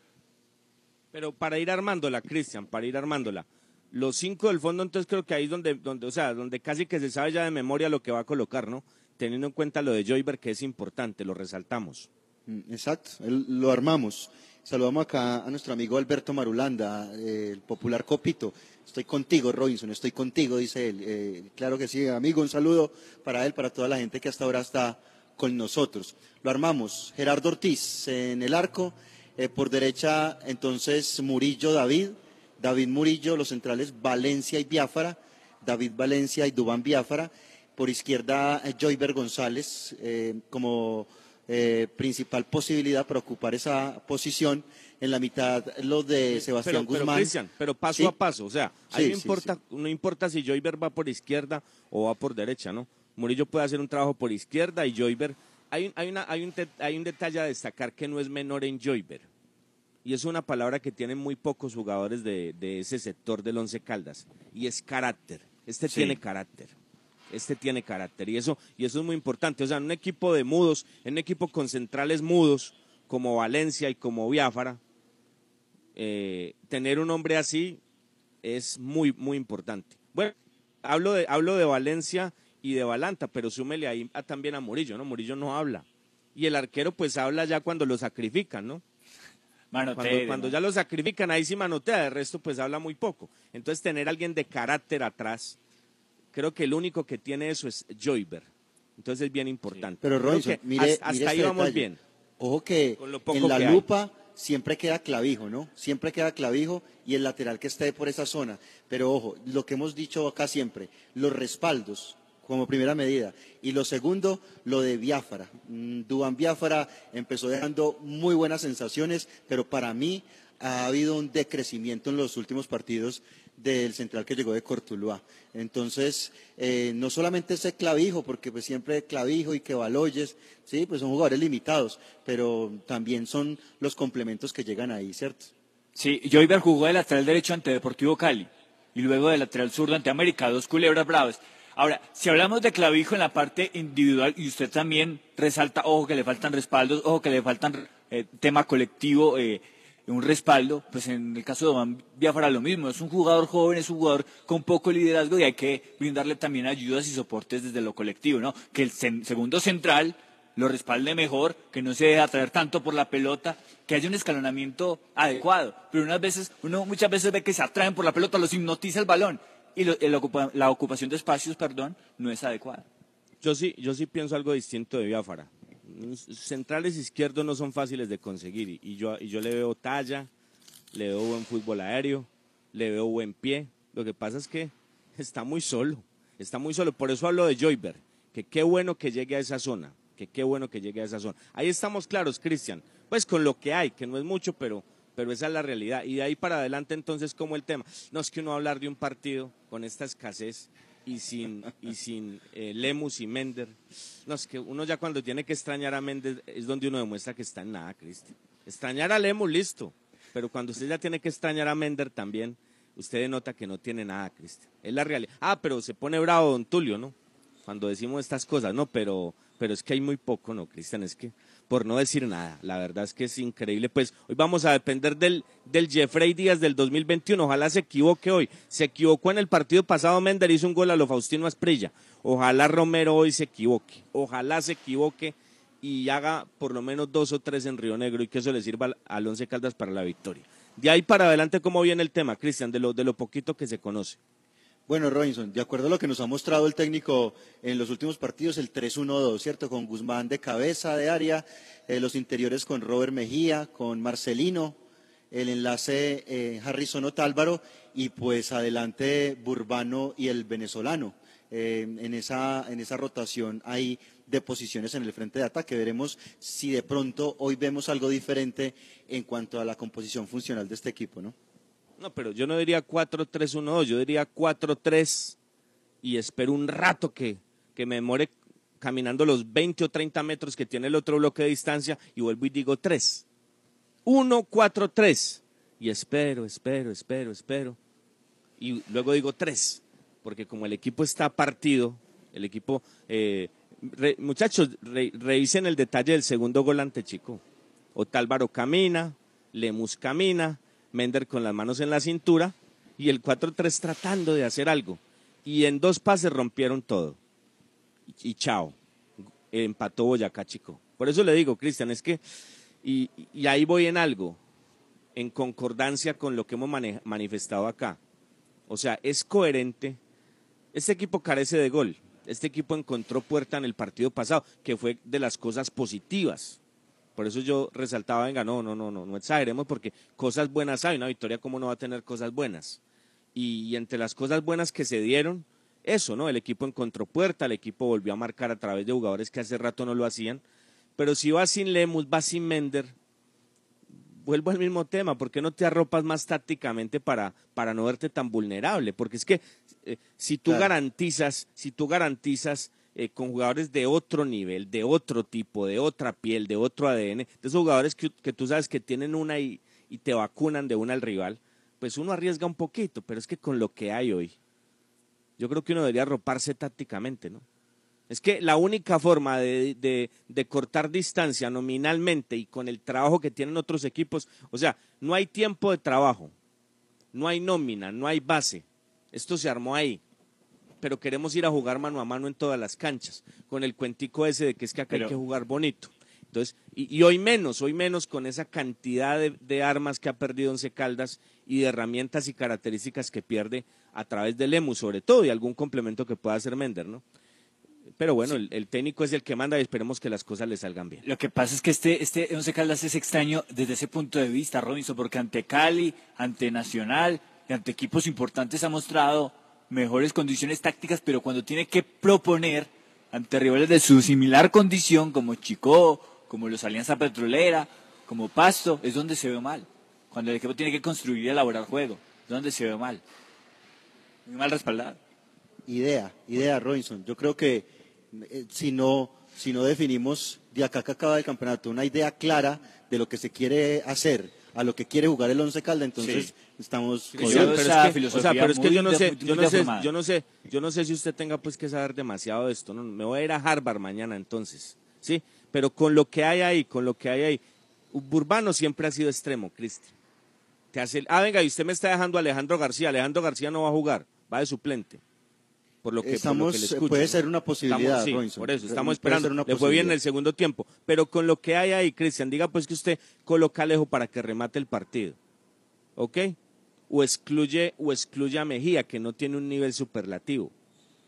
Pero para ir armándola, Cristian, para ir armándola. Los cinco del fondo, entonces creo que ahí es donde, donde, o sea, donde casi que se sabe ya de memoria lo que va a colocar, ¿no? Teniendo en cuenta lo de Joyber, que es importante, lo resaltamos. Mm, Exacto, lo armamos. Saludamos acá a nuestro amigo Alberto Marulanda, eh, el popular Copito. Estoy contigo, Robinson, estoy contigo, dice él. Eh, claro que sí, amigo, un saludo para él, para toda la gente que hasta ahora está con nosotros. Lo armamos. Gerardo Ortiz en el arco, eh, por derecha entonces Murillo David, David Murillo, los centrales Valencia y Biafara, David Valencia y Dubán Biafara. Por izquierda, Joyber González como eh, principal posibilidad para ocupar esa posición. En la mitad, lo de Sebastián pero, pero, Guzmán. Cristian, pero paso Sí. a paso, o sea, ahí no, sí, importa, no importa si Joyber va por izquierda o va por derecha, ¿no? Murillo puede hacer un trabajo por izquierda y Joyber. Hay, un- hay, una, hay, un, hay un detalle a destacar que no es menor en Joyber. Y es una palabra que tienen muy pocos jugadores de, de ese sector del Once Caldas. Y es carácter. Este Sí. tiene carácter. Este tiene carácter. Y eso, y eso es muy importante. O sea, en un equipo de mudos, en un equipo con centrales mudos, como Valencia y como Biafara, eh, tener un hombre así es muy, muy importante. Bueno, hablo de, hablo de Valencia y de Balanta, pero súmele ahí a- también a Murillo, ¿no? Murillo no habla. Y el arquero pues habla ya cuando lo sacrifican, ¿no? Manotea, Cuando, cuando ya lo sacrifican, ahí sí manotea, de resto pues habla muy poco. Entonces tener a alguien de carácter atrás, creo que el único que tiene eso es Joyber. Entonces es bien importante. Pero Robinson, mire, hasta, mire hasta ahí este vamos detalle. bien. Ojo que en la que lupa siempre queda clavijo, ¿no? Siempre queda clavijo y el lateral que esté por esa zona. Pero ojo, lo que hemos dicho acá siempre, los respaldos como primera medida. Y lo segundo, lo de Biafara. Mm, Dubán Biafara empezó dejando muy buenas sensaciones, pero para mí ha habido un decrecimiento en los últimos partidos del central que llegó de Cortuluá. Entonces, eh, no solamente ese clavijo, porque pues siempre clavijo y que Baloyes, sí, pues son jugadores limitados, pero también son los complementos que llegan ahí, ¿cierto? Sí, Joyver jugó de lateral derecho ante Deportivo Cali y luego de lateral zurdo ante América, dos culebras bravas. Ahora, si hablamos de clavijo en la parte individual y usted también resalta, ojo que le faltan respaldos, ojo que le faltan eh, tema colectivo, eh, un respaldo, pues en el caso de Oman Biafara lo mismo, es un jugador joven, es un jugador con poco liderazgo y hay que brindarle también ayudas y soportes desde lo colectivo, ¿no? Que el segundo central lo respalde mejor, que no se deje atraer tanto por la pelota, que haya un escalonamiento adecuado. Pero unas veces, uno muchas veces ve que se atraen por la pelota, los hipnotiza el balón y la ocupación de espacios, perdón, no es adecuada. Yo sí, yo sí pienso algo distinto de Biafara. Centrales izquierdos no son fáciles de conseguir y, yo, y yo le veo talla, le veo buen fútbol aéreo, le veo buen pie. Lo que pasa es que está muy solo, está muy solo. Por eso hablo de Joyber, que qué bueno que llegue a esa zona, que qué bueno que llegue a esa zona. Ahí estamos claros, Cristian, pues con lo que hay, que no es mucho, pero, pero esa es la realidad. Y de ahí para adelante entonces, como el tema? No es que uno hablar de un partido con esta escasez y sin, y sin eh, Lemus y Mender. No, es que uno ya cuando tiene que extrañar a Méndez es donde uno demuestra que está en nada, Cristian. Extrañar a Lemus, listo. Pero cuando usted ya tiene que extrañar a Mender también, usted denota que no tiene nada, Cristian. Es la realidad. Ah, pero se pone bravo don Tulio, ¿no? Cuando decimos estas cosas, no, pero, pero es que hay muy poco, ¿no, Cristian? Es que, por no decir nada, la verdad es que es increíble. Pues hoy vamos a depender del, del Jeffrey Díaz del 2021. Ojalá se equivoque hoy. Se equivocó en el partido pasado, Mender hizo un gol a lo Faustino Asprilla. Ojalá Romero hoy se equivoque. Ojalá se equivoque y haga por lo menos dos o tres en Río Negro y que eso le sirva al- Once Caldas para la victoria. De ahí para adelante, ¿cómo viene el tema, Cristian, de lo, de lo poquito que se conoce? Bueno, Robinson, de acuerdo a lo que nos ha mostrado el técnico en los últimos partidos, el 3-1-2, ¿cierto? Con Guzmán de cabeza de área, eh, los interiores con Robert Mejía, con Marcelino, el enlace eh, Harrison Otálvaro y pues adelante Burbano y el venezolano. Eh, en, esa, en esa rotación hay de posiciones en el frente de ataque. Veremos si de pronto hoy vemos algo diferente en cuanto a la composición funcional de este equipo, ¿no? No, pero yo no diría 4-3-1-2, yo diría 4-3 y espero un rato que, me demore caminando los 20 o 30 metros que tiene el otro bloque de distancia y vuelvo y digo 3. 1-4-3 y espero, espero, espero, espero. Y luego digo 3, porque como el equipo está partido, el equipo... Eh, muchachos, re- revisen el detalle del segundo gol ante Chico. Otálvaro camina, Lemus camina, Mender con las manos en la cintura y el 4-3 tratando de hacer algo. Y en dos pases rompieron todo. Y, chao. Empató Boyacá Chico. Por eso le digo, Cristian, es que, y, ahí voy en algo, en concordancia con lo que hemos manifestado acá. O sea, es coherente. Este equipo carece de gol. Este equipo encontró puerta en el partido pasado, que fue de las cosas positivas. Por eso yo resaltaba, venga, no, no, no, no, no exageremos porque cosas buenas hay, una victoria cómo no va a tener cosas buenas. Y, y entre las cosas buenas que se dieron, eso, ¿no? El equipo encontró puerta, el equipo volvió a marcar a través de jugadores que hace rato no lo hacían. Pero si va sin Lemus, va sin Mender, vuelvo al mismo tema, ¿por qué no te arropas más tácticamente para, para no verte tan vulnerable? Porque es que eh, si tú Claro. garantizas, si tú garantizas eh, con jugadores de otro nivel, de otro tipo, de otra piel, de otro ADN, de esos jugadores que, que tú sabes que tienen una y, y te vacunan de una al rival, pues uno arriesga un poquito, pero es que con lo que hay hoy, yo creo que uno debería arroparse tácticamente, ¿no? Es que la única forma de, de- de cortar distancia nominalmente y con el trabajo que tienen otros equipos, o sea, no hay tiempo de trabajo, no hay nómina, no hay base. Esto se armó ahí. Pero queremos ir a jugar mano a mano en todas las canchas, con el cuentico ese de que es que acá hay que jugar bonito. Entonces, y, y hoy menos, hoy menos con esa cantidad de, de armas que ha perdido Once Caldas y de herramientas y características que pierde a través del EMU, sobre todo, y algún complemento que pueda hacer Mender, ¿no? Pero bueno, el, el técnico es el que manda y esperemos que las cosas le salgan bien. Lo que pasa es que este, este Once Caldas es extraño desde ese punto de vista, Robinson, porque ante Cali, ante Nacional y ante equipos importantes ha mostrado mejores condiciones tácticas, pero cuando tiene que proponer ante rivales de su similar condición, como Chico, como los Alianza Petrolera, como Pasto, es donde se ve mal. Cuando el equipo tiene que construir y elaborar juego, es donde se ve mal. Muy mal respaldado. Idea, idea, Robinson. Yo creo que eh, si no si no definimos de acá que acaba el campeonato una idea clara de lo que se quiere hacer, a lo que quiere jugar el Once Caldas, entonces Sí. estamos Pero, pero es que, o sea, pero es que yo no sé, yo no sé, yo no sé, yo no sé si usted tenga pues que saber demasiado de esto. ¿no? Me voy a ir a Harvard mañana entonces, sí. Pero con lo que hay ahí, con lo que hay ahí, Burbano siempre ha sido extremo, Cristian. Te hace, ah, venga, y usted me está dejando a Alejandro García. Alejandro García no va a jugar, va de suplente. Por lo que, por lo Estamos- que le escucho, puede ser una posibilidad, Estamos- sí, Robinson. por eso, estamos esperando. Le fue bien en el segundo tiempo. Pero con lo que hay ahí, Cristian, diga pues que usted coloca a Alejo para que remate el partido. ¿Ok? O excluye, o excluye a Mejía, que no tiene un nivel superlativo.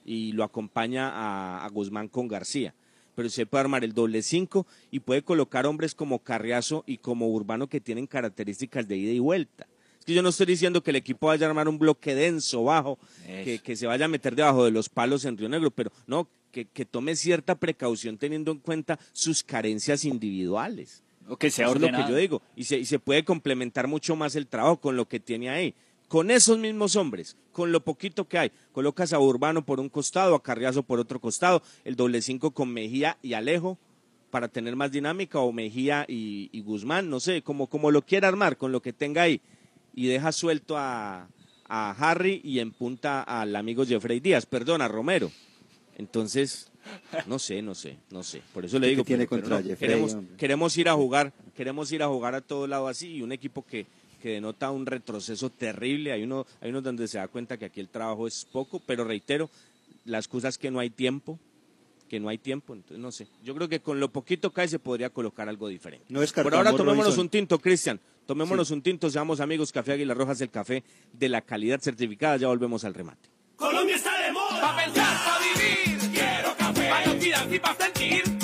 Y lo acompaña a, a Guzmán con García. Pero se puede armar el doble cinco y puede colocar hombres como Carriazo y como Urbano que tienen características de ida y vuelta. Que yo no estoy diciendo que el equipo vaya a armar un bloque denso, bajo, que, que se vaya a meter debajo de los palos en Río Negro, pero no, que, que tome cierta precaución teniendo en cuenta sus carencias individuales. O que sea Eso es lo que ordenado. yo digo. Y se, y se puede complementar mucho más el trabajo con lo que tiene ahí. Con esos mismos hombres, con lo poquito que hay. Colocas a Urbano por un costado, a Carriazo por otro costado, el doble cinco con Mejía y Alejo para tener más dinámica, o Mejía y, y Guzmán, no sé, como, como lo quiera armar, con lo que tenga ahí. Y deja suelto a, a Harry y en punta al amigo Jeffrey Díaz, perdón, a Romero. Entonces, no sé, no sé, no sé. Por eso le ¿Qué digo, tiene pero- pero contra no, Jeffrey, queremos, queremos ir a jugar, queremos ir a jugar a todo lado así y un equipo que, que denota un retroceso terrible. Hay uno, hay uno donde se da cuenta que aquí el trabajo es poco, pero reitero, la excusa es que no hay tiempo, que no hay tiempo, entonces no sé. Yo creo que con lo poquito que hay se podría colocar algo diferente. No Por ahora tomémonos Robinson. un tinto, Cristian. Tomémonos un tinto, seamos amigos, Café Águila Rojas del café de la calidad certificada. Ya volvemos al remate. Colombia Pa' pensar, pa' vivir. Quiero café. Para olvidar y pa' sentir.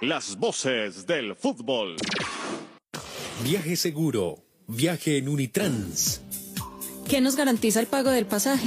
Las voces del fútbol. Viaje seguro. Viaje en Unitrans. ¿Qué nos garantiza el pago del pasaje?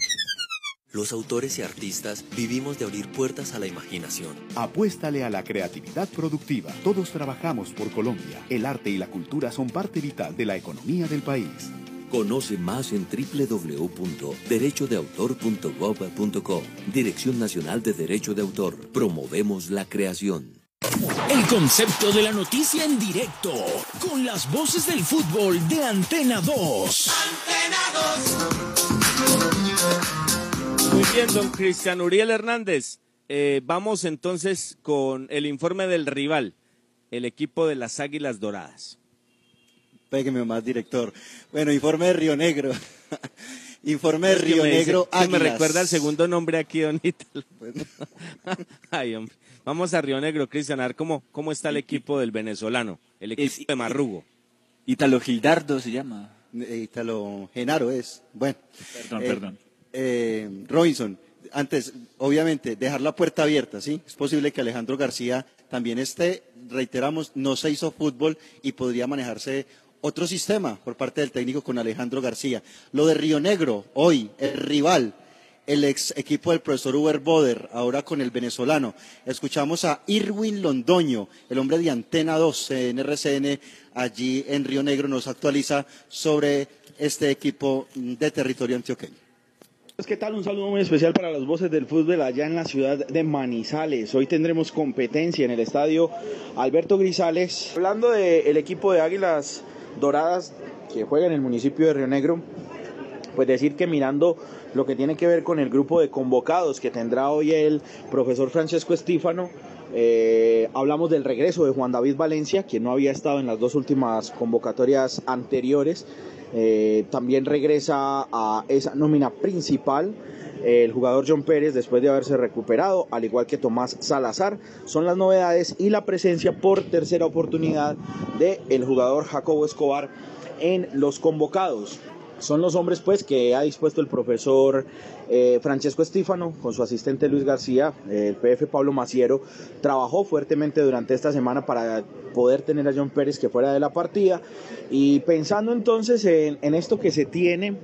Los autores y artistas vivimos de abrir puertas a la imaginación. Apuéstale a la creatividad productiva. Todos trabajamos por Colombia. El arte y la cultura son parte vital de la economía del país. Conoce más en www.derechodeautor.gov.co. Dirección Nacional de Derecho de Autor. Promovemos la creación. El concepto de la noticia en directo, con las voces del fútbol de Antena 2. Muy bien, don Cristian Uriel Hernández. Eh, vamos entonces con el informe del rival, el equipo de las Águilas Doradas. Pégueme más, director. Bueno, informe de Río Negro. informe de Es que Río me dice- Negro que me Águilas. recuerda el segundo nombre aquí, don Ítalo. Ay, hombre. Vamos a Río Negro, Cristian, a ver cómo, cómo está el equipo del venezolano, el equipo de Marrugo. Ítalo Gildardo se llama. Eh, Ítalo Genaro es. Bueno. Perdón, Eh, perdón. Eh, Robinson, antes, obviamente, dejar la puerta abierta, ¿sí? Es posible que Alejandro García también esté, reiteramos, no se hizo fútbol y podría manejarse otro sistema por parte del técnico con Alejandro García. Lo de Río Negro, hoy, el rival, el ex equipo del profesor Uber Boder, ahora con el venezolano. Escuchamos a Irwin Londoño, el hombre de Antena 2 en RCN, allí en Río Negro, nos actualiza sobre este equipo de territorio antioqueño. Pues, ¿Qué tal? Un saludo muy especial para las voces del fútbol allá en la ciudad de Manizales. Hoy tendremos competencia en el estadio Alberto Grisales. Hablando del equipo de Águilas Doradas que juega en el municipio de Río Negro, pues decir que mirando lo que tiene que ver con el grupo de convocados que tendrá hoy el profesor Francesco Estífano, eh, hablamos del regreso de Juan David Valencia, quien no había estado en las dos últimas convocatorias anteriores. Eh, también regresa a esa nómina principal el jugador John Pérez después de haberse recuperado, al igual que Tomás Salazar. Son las novedades y la presencia por tercera oportunidad del el jugador Jacobo Escobar en los convocados. Son los hombres pues que ha dispuesto el profesor eh, Francesco Estífano con su asistente Luis García, el PF Pablo Maciero, trabajó fuertemente durante esta semana para poder tener a John Pérez que fuera de la partida. Y pensando entonces en, en esto que se tiene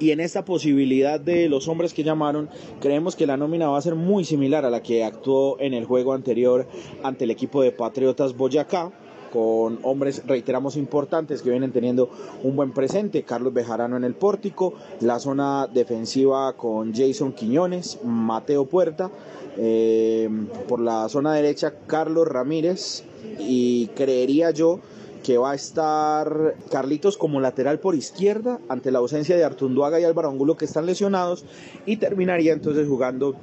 y en esta posibilidad de los hombres que llamaron, creemos que la nómina va a ser muy similar a la que actuó en el juego anterior ante el equipo de Patriotas Boyacá con hombres, reiteramos, importantes que vienen teniendo un buen presente. Carlos Bejarano en el pórtico, la zona defensiva con Jason Quiñones, Mateo Puerta, eh, por la zona derecha Carlos Ramírez y creería yo que va a estar Carlitos como lateral por izquierda ante la ausencia de Artunduaga y Álvaro Angulo que están lesionados y terminaría entonces jugando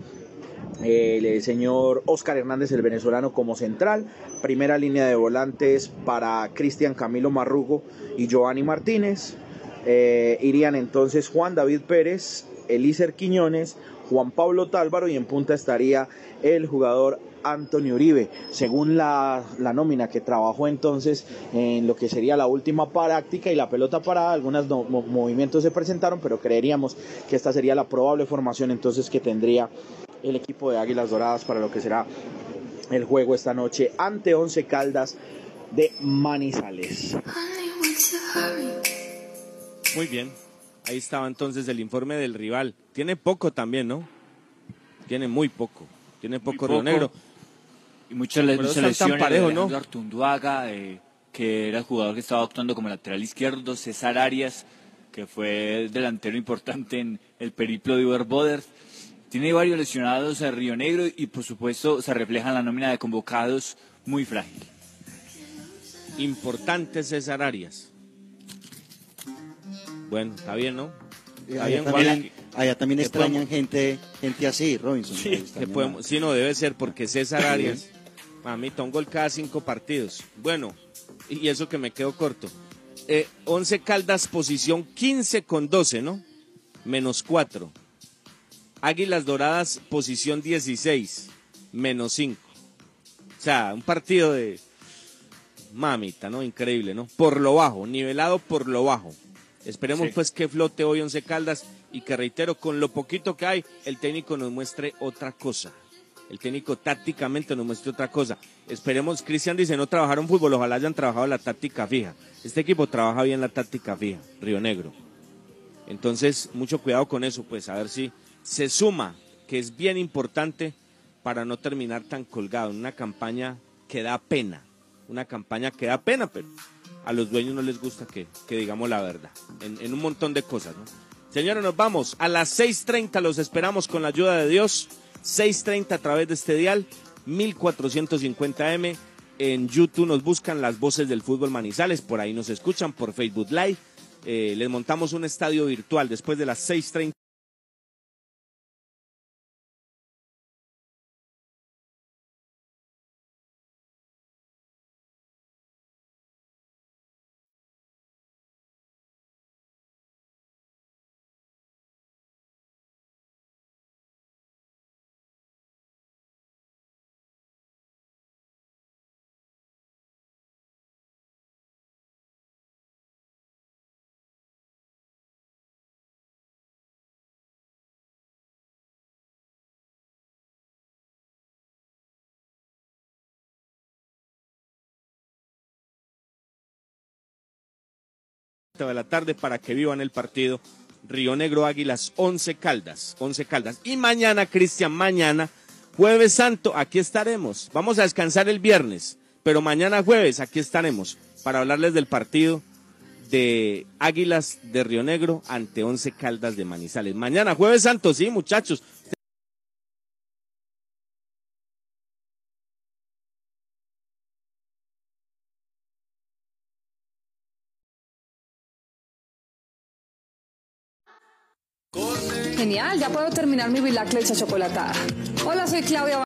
el señor Oscar Hernández, el venezolano, como central. Primera línea de volantes para Cristian Camilo Marrugo y Giovanni Martínez. Eh, irían entonces Juan David Pérez, Elícer Quiñones, Juan Pablo Tálvaro y en punta estaría el jugador Antonio Uribe, según la, la, nómina que trabajó entonces en lo que sería la última práctica y la pelota parada, algunos no, movimientos se presentaron, pero creeríamos que esta sería la probable formación entonces que tendría el equipo de Águilas Doradas para lo que será el juego esta noche ante Once Caldas de Manizales. Muy bien. Ahí estaba entonces el informe del rival. Tiene poco también, ¿no? Tiene muy poco. Tiene poco, Río poco. Negro. Y muchas le- tan de ¿no? Artunduaga, eh, que era el jugador que estaba actuando como lateral izquierdo. César Arias, que fue delantero importante en el periplo de Uber Boder. Tiene varios lesionados a Río Negro y, por supuesto, se refleja en la nómina de convocados muy frágil. Importante César Arias. Bueno, está bien, ¿no? Está Allá bien, también, Juan. allá también ¿Qué extrañan podemos- gente, gente así, Robinson. Sí, Extrañan que podemos- sí, no debe ser porque César Arias, mamita, un gol cada cinco partidos. Bueno, y eso que me quedo corto. Eh, 11 Caldas, posición 15 con 12, ¿no? Menos 4. Águilas Doradas, posición 16, menos 5. O sea, un partido de mamita, ¿no? Increíble, ¿no? Por lo bajo, nivelado por lo bajo. Esperemos Sí. pues que flote hoy Once Caldas y que reitero, con lo poquito que hay, el técnico nos muestre otra cosa. El técnico tácticamente nos muestre otra cosa. Esperemos, Cristian dice, no trabajaron fútbol, ojalá hayan trabajado la táctica fija. Este equipo trabaja bien la táctica fija, Río Negro. Entonces, mucho cuidado con eso, pues a ver si se suma, que es bien importante para no terminar tan colgado una campaña que da pena. Una campaña que da pena, pero a los dueños no les gusta que, que digamos la verdad. En, en un montón de cosas. Señores, nos vamos. A las 6.30 los esperamos con la ayuda de Dios. 6.30 a través de este dial, 1450M. En YouTube nos buscan las voces del fútbol Manizales, por ahí nos escuchan, por Facebook Live. Eh, les montamos un estadio virtual después de las 6.30. de la tarde para que vivan el partido Río Negro Águilas 11 Caldas, 11 Caldas. Y mañana, Cristian, mañana, jueves santo, aquí estaremos. Vamos a descansar el viernes, pero mañana jueves aquí estaremos para hablarles del partido de Águilas de Río Negro ante 11 Caldas de Manizales. Mañana jueves santo, sí, muchachos. Genial, ya puedo terminar mi bilac leche chocolatada. Hola, soy Claudia.